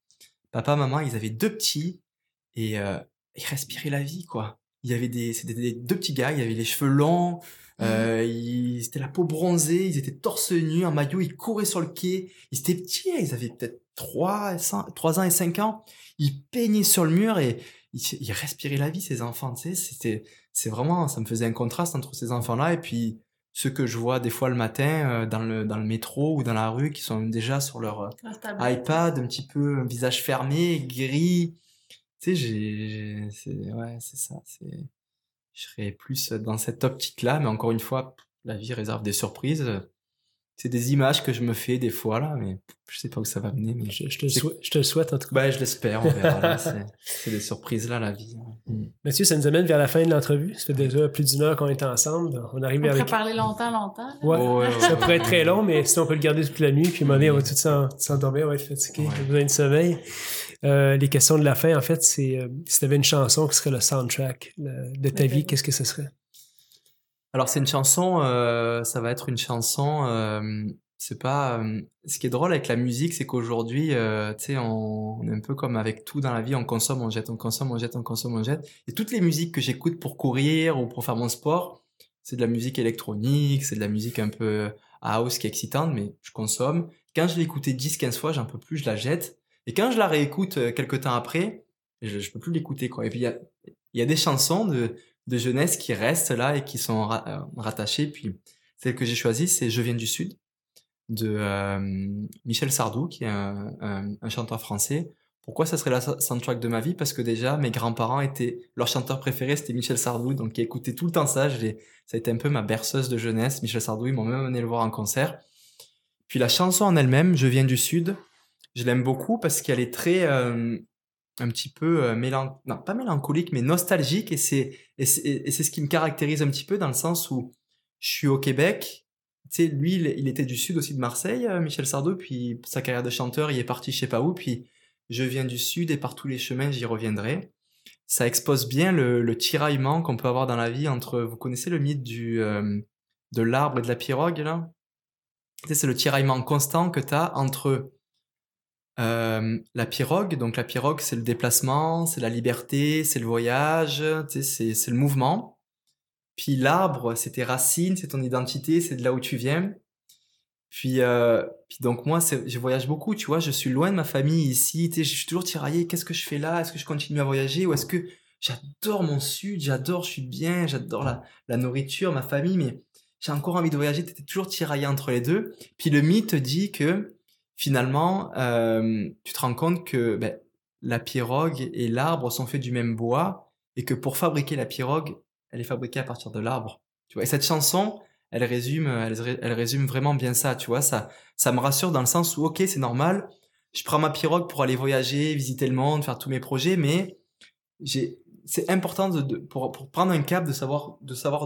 Papa, maman, ils avaient deux petits et euh, ils respiraient la vie, quoi. Il y avait des, c'était des, deux petits gars, il y avait les cheveux longs, mmh. euh, ils, c'était la peau bronzée, ils étaient torse nu, en maillot, ils couraient sur le quai. Ils étaient petits, hein, ils avaient peut-être 3, 3 ans et 5 ans, ils peignaient sur le mur et ils, respiraient la vie, ces enfants, tu sais, c'était, c'est vraiment, ça me faisait un contraste entre ces enfants-là et puis ceux que je vois des fois le matin euh, dans le dans le métro ou dans la rue qui sont déjà sur leur euh, iPad un petit peu un visage fermé gris tu sais, j'ai, c'est, ouais, c'est ça. C'est, je serais plus dans cette optique-là, mais encore une fois, la vie réserve des surprises c'est des images que je me fais des fois là, mais je sais pas où ça va mener. Mais je, te, je te le souhaite en tout cas. Ben, je l'espère, on verra. *laughs* c'est des surprises là, la vie. Mm. Mathieu, ça nous amène vers la fin de l'entrevue. Ça fait déjà plus d'une heure qu'on est ensemble. On arrive on pourrait parler longtemps, longtemps. Ouais, ça pourrait être très long, mais si on peut le garder toute la nuit, puis à un moment donné, on va tout s'endormir, on va être fatigué, on a besoin de sommeil. Euh, les questions de la fin, en fait, c'est euh, si tu avais une chanson qui serait le soundtrack de ta vie, qu'est-ce que ce serait? Alors c'est une chanson, euh, ça va être une chanson. Euh, c'est pas. Euh, ce qui est drôle avec la musique, c'est qu'aujourd'hui, tu sais, on, est un peu comme avec tout dans la vie, on consomme, on jette, on consomme, on jette, on consomme, on jette. Et toutes les musiques que j'écoute pour courir ou pour faire mon sport, c'est de la musique électronique, c'est de la musique un peu house qui est excitante, mais je consomme. Quand je l'ai écoutée 10-15 fois, j'en peux plus, je la jette. Et quand je la réécoute quelques temps après, je, je peux plus l'écouter, quoi. Et puis il y a des chansons de de jeunesse qui restent là et qui sont euh, rattachées. Puis celle que j'ai choisie, c'est Je viens du Sud de euh, Michel Sardou, qui est un, chanteur français. Pourquoi ça serait la soundtrack de ma vie? Parce que déjà, mes grands-parents étaient leur chanteur préféré, c'était Michel Sardou, donc ils écoutaient tout le temps ça. ça a été un peu ma berceuse de jeunesse. Michel Sardou, ils m'ont même amené le voir en concert. Puis la chanson en elle-même, Je viens du Sud, je l'aime beaucoup parce qu'elle est très euh, un petit peu euh, mélan... non pas mélancolique mais nostalgique. Et c'est et c'est ce qui me caractérise un petit peu dans le sens où je suis au Québec. Tu sais lui il, était du sud aussi de Marseille euh, Michel Sardou. Puis sa carrière de chanteur il est parti je sais pas où. Puis je viens du sud et par tous les chemins j'y reviendrai. Ça expose bien le, le tiraillement qu'on peut avoir dans la vie entre vous connaissez le mythe du euh, de l'arbre et de la pirogue là? Tu sais, c'est le tiraillement constant que tu as entre euh, la pirogue, donc la pirogue, c'est le déplacement, c'est la liberté, c'est le voyage, c'est, le mouvement. Puis l'arbre, c'est tes racines, c'est ton identité, c'est de là où tu viens. Puis, euh, puis donc moi, je voyage beaucoup, tu vois, je suis loin de ma famille ici, je suis toujours tiraillé, qu'est-ce que je fais là? Est-ce que je continue à voyager ou est-ce que j'adore mon sud, j'adore, je suis bien, j'adore la, la nourriture, ma famille, mais j'ai encore envie de voyager, tu toujours tiraillé entre les deux. Puis le mythe dit que finalement, euh, tu te rends compte que ben, la pirogue et l'arbre sont faits du même bois et que pour fabriquer la pirogue, elle est fabriquée à partir de l'arbre. Tu vois, et cette chanson, elle résume, elle, résume vraiment bien ça. Tu vois, ça, ça me rassure dans le sens où, ok, c'est normal. Je prends ma pirogue pour aller voyager, visiter le monde, faire tous mes projets, mais c'est important pour, prendre un cap de savoir,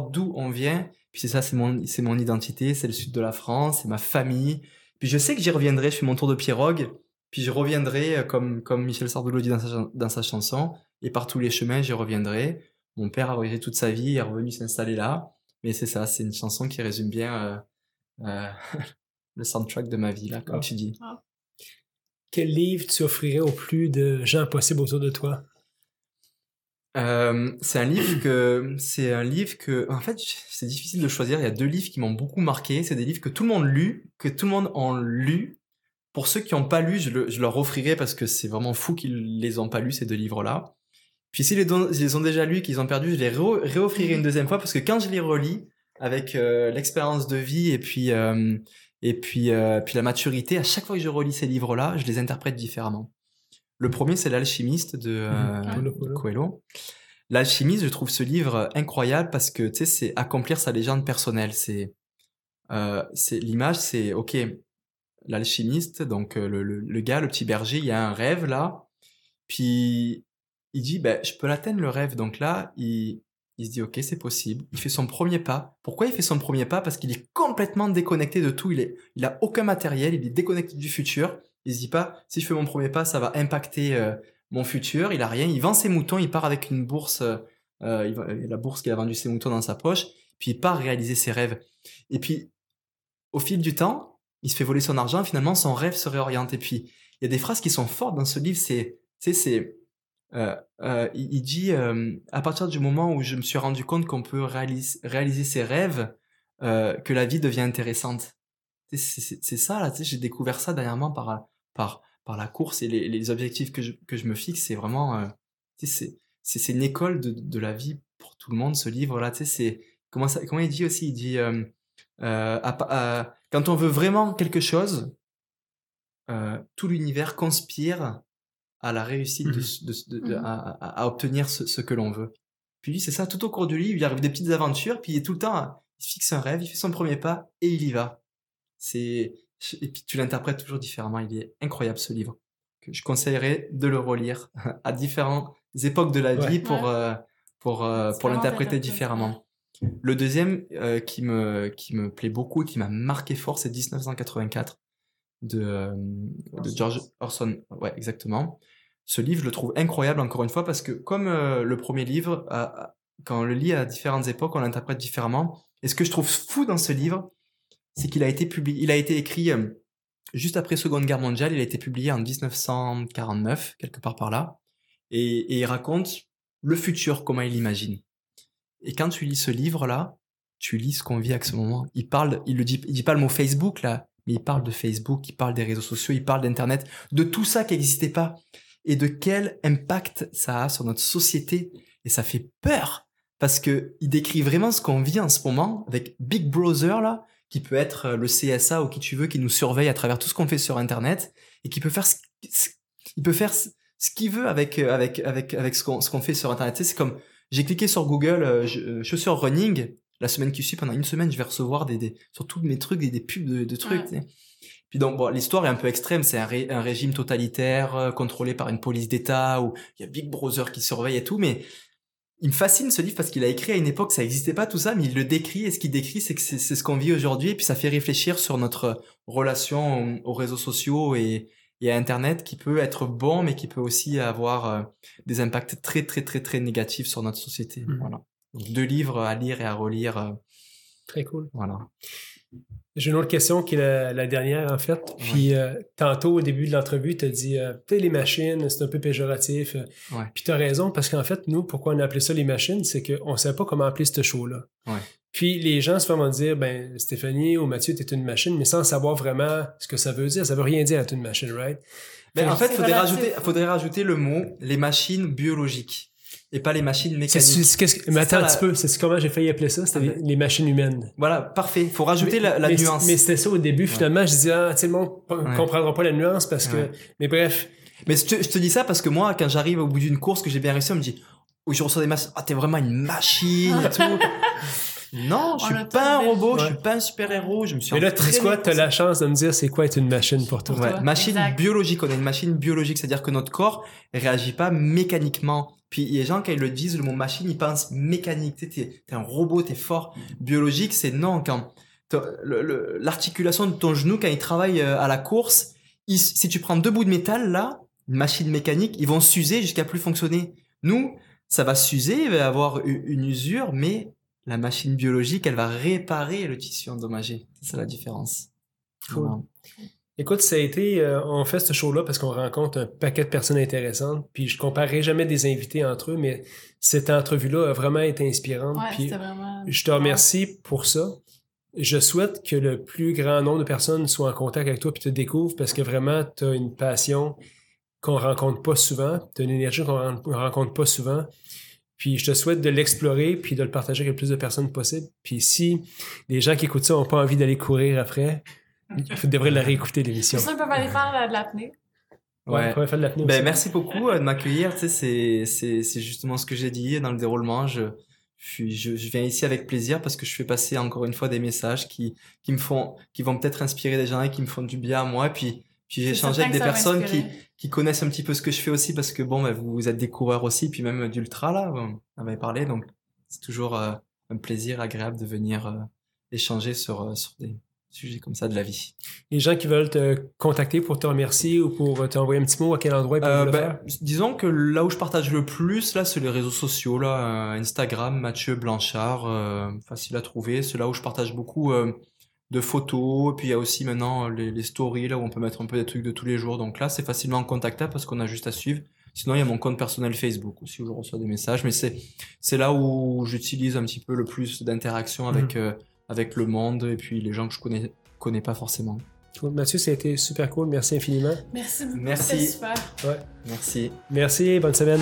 d'où on vient. Puis c'est ça, c'est mon identité, c'est le sud de la France, c'est ma famille, puis je sais que j'y reviendrai, je fais mon tour de pirogue, puis je reviendrai euh, comme, comme Michel Sardou dit dans sa, dans sa chanson, et par tous les chemins, j'y reviendrai. Mon père a voyagé toute sa vie, il est revenu s'installer là. Mais c'est ça, c'est une chanson qui résume bien euh, euh, *laughs* le soundtrack de ma vie, là, comme tu dis. Ah. Quel livre tu offrirais au plus de gens possibles autour de toi? Euh, c'est un livre que c'est un livre que en fait c'est difficile de choisir. Il y a deux livres qui m'ont beaucoup marqué. C'est des livres que tout le monde lu, que tout le monde a lu. Pour ceux qui n'ont pas lu, je, le, je, leur offrirai parce que c'est vraiment fou qu'ils les ont pas lus ces deux livres-là. Puis s'ils les, les, ont déjà lus, qu'ils ont perdu, je les réoffrirai une deuxième fois parce que quand je les relis avec euh, l'expérience de vie et puis euh, et puis puis la maturité, à chaque fois que je relis ces livres-là, je les interprète différemment. Le premier, c'est L'Alchimiste de euh, Coelho. L'Alchimiste, je trouve ce livre incroyable parce que, tu sais, c'est accomplir sa légende personnelle. C'est, euh, l'image, c'est, ok, l'alchimiste, donc euh, le, le, gars, le petit berger, il y a un rêve là, puis il dit, ben, je peux l'atteindre le rêve. Donc là, il, il se dit, ok, c'est possible. Il fait son premier pas. Pourquoi il fait son premier pas? Parce qu'il est complètement déconnecté de tout. Il est, il a aucun matériel. Il est déconnecté du futur. Il se dit pas, si je fais mon premier pas, ça va impacter euh, mon futur. Il a rien. Il vend ses moutons. Il part avec une bourse, euh, euh la bourse qu'il a vendu ses moutons dans sa poche. Puis il part réaliser ses rêves. Et puis, au fil du temps, il se fait voler son argent. Finalement, son rêve se réoriente. Et puis, il y a des phrases qui sont fortes dans ce livre. C'est, c'est, il, dit, à partir du moment où je me suis rendu compte qu'on peut réaliser, ses rêves, que la vie devient intéressante c'est ça j'ai découvert ça dernièrement par par par la course et les, les objectifs que je, que je me fixe, c'est vraiment euh, c'est c'est une école de, de la vie pour tout le monde ce livre là, tu sais c'est comment ça comment il dit aussi, il dit euh, euh, quand on veut vraiment quelque chose, tout l'univers conspire à la réussite, de, à, obtenir ce, que l'on veut. Puis c'est ça, tout au cours du livre, il arrive des petites aventures, puis il est tout le temps, il fixe un rêve, il fait son premier pas et il y va. C'est et puis tu l'interprètes toujours différemment. Il est incroyable ce livre. Que je conseillerais de le relire *laughs* à différentes époques de la vie pour euh, pour euh, pour l'interpréter différemment. Le deuxième euh, qui me qui me plaît beaucoup et qui m'a marqué fort, c'est 1984 de, de George Orson. Ouais, exactement. Ce livre, je le trouve incroyable encore une fois parce que comme le premier livre, quand on le lit à différentes époques, on l'interprète différemment. Et ce que je trouve fou dans ce livre, c'est qu'il a été publié, il a été écrit euh, juste après Seconde Guerre mondiale, il a été publié en 1949, quelque part par là, et, il raconte le futur, comment il l'imagine. Et quand tu lis ce livre-là, tu lis ce qu'on vit à ce moment. Il parle, il le dit, il dit pas le mot Facebook là, mais il parle de Facebook, il parle des réseaux sociaux, il parle d'Internet, de tout ça qui n'existait pas et de quel impact ça a sur notre société. Et ça fait peur parce que il décrit vraiment ce qu'on vit en ce moment avec Big Brother là, qui peut être euh, le CSA ou qui tu veux, qui nous surveille à travers tout ce qu'on fait sur Internet et qui peut faire ce, il peut faire ce, qu'il veut avec euh, avec avec avec ce qu'on ce qu'on fait sur Internet. c'est comme j'ai cliqué sur Google euh, chaussures running la semaine qui suit pendant une semaine je vais recevoir des, des sur tous mes trucs des, des pubs de, de trucs. Puis donc bon, l'histoire est un peu extrême, c'est un, un, régime totalitaire contrôlé par une police d'État où il y a Big Brother qui surveille et tout, mais il me fascine ce livre parce qu'il a écrit à une époque, ça n'existait pas tout ça, mais il le décrit et ce qu'il décrit, c'est que c'est ce qu'on vit aujourd'hui et puis ça fait réfléchir sur notre relation aux, réseaux sociaux et, à Internet qui peut être bon, mais qui peut aussi avoir euh, des impacts très très très très négatifs sur notre société. Mmh. Voilà. deux livres à lire et à relire. Euh, très cool. Voilà. J'ai une autre question qui est la, dernière, en fait. Puis euh, tantôt, au début de l'entrevue, tu as dit euh, les machines, c'est un peu péjoratif. Euh. Puis tu as raison, parce qu'en fait, nous, pourquoi on a appelé ça les machines, c'est qu'on ne savait pas comment appeler ce show-là. Puis les gens se font dire ben Stéphanie ou Mathieu, tu es une machine, mais sans savoir vraiment ce que ça veut dire. Ça veut rien dire être une machine, right? Ben, en fait, il faudrait rajouter, faudrait rajouter le mot les machines biologiques et pas les machines mécaniques. mais attends un petit peu, c'est comment j'ai failli appeler ça, c'était ah, les, machines humaines. Voilà, parfait. Il faut rajouter la, nuance. Mais c'était ça au début, finalement, je disais, ah, tu sais, le monde comprendra pas la nuance parce que, mais bref. Mais je te, dis ça parce que moi, quand j'arrive au bout d'une course que j'ai bien réussi, on me dit, où je reçois des masses, ah, t'es vraiment une machine et tout. *laughs* Non, je suis pas un robot, je suis pas un super-héros, je me suis Mais là, quoi? T'as la chance de me dire c'est quoi être une machine pour toi. Ouais, machine biologique. On est une machine biologique, c'est-à-dire que notre corps réagit pas mécaniquement. Puis les gens, quand ils le disent, le mot machine, ils pensent mécanique. Tu es, un robot, t'es fort. Biologique, c'est non. Quand l'articulation de ton genou, quand il travaille euh, à la course, si tu prends deux bouts de métal, là, une machine mécanique, ils vont s'user jusqu'à plus fonctionner. Nous, ça va s'user, il va y avoir une usure, mais la machine biologique, elle va réparer le tissu endommagé. C'est la différence. Écoute, ça a été, euh, on fait ce show-là parce qu'on rencontre un paquet de personnes intéressantes, puis je comparerai jamais des invités entre eux, mais cette entrevue-là a vraiment été inspirante. puis je te remercie pour ça. Je souhaite que le plus grand nombre de personnes soient en contact avec toi puis te découvrent parce que vraiment, tu as une passion qu'on rencontre pas souvent, tu as une énergie qu'on rencontre pas souvent. Puis je te souhaite de l'explorer puis de le partager avec le plus de personnes possible. Puis si les gens qui écoutent ça n'ont pas envie d'aller courir après, ils *laughs* devraient la réécouter l'émission. Ça, ils peuvent aller faire de l'apnée. Ouais, ouais. faire de l'apnée ben, merci beaucoup euh, de m'accueillir. Tu sais, c'est, c'est justement ce que j'ai dit dans le déroulement. Je, je, je, viens ici avec plaisir parce que je fais passer encore une fois des messages qui, qui me font, qui vont peut-être inspirer des gens et qui me font du bien à moi. Puis, puis j'ai échangé avec des personnes qui, qui connaissent un petit peu ce que je fais aussi parce que bon, bah, vous, êtes des coureurs aussi, puis même d'ultra là, on avait parlé, donc c'est toujours euh, un plaisir agréable de venir euh, échanger sur, euh, sur des sujets comme ça de la vie. Les gens qui veulent te contacter pour te remercier ou pour t'envoyer un petit mot, à quel endroit ils peuvent le ben, faire? Disons que là où je partage le plus, là, c'est les réseaux sociaux, là, Instagram, Mathieu Blanchard, facile à trouver. C'est là où je partage beaucoup de photos. Et puis il y a aussi maintenant euh, les, les, stories là où on peut mettre un peu des trucs de tous les jours. Donc là, c'est facilement contactable parce qu'on a juste à suivre. Sinon, il y a mon compte personnel Facebook aussi où je reçois des messages. Mais c'est c'est là où j'utilise un petit peu le plus d'interaction avec mhm. euh, avec le monde et puis les gens que je connais connais pas forcément. Mathieu, ça a été super cool. Merci infiniment. Merci beaucoup. Merci. Super. Ouais. Merci. Merci. Bonne semaine.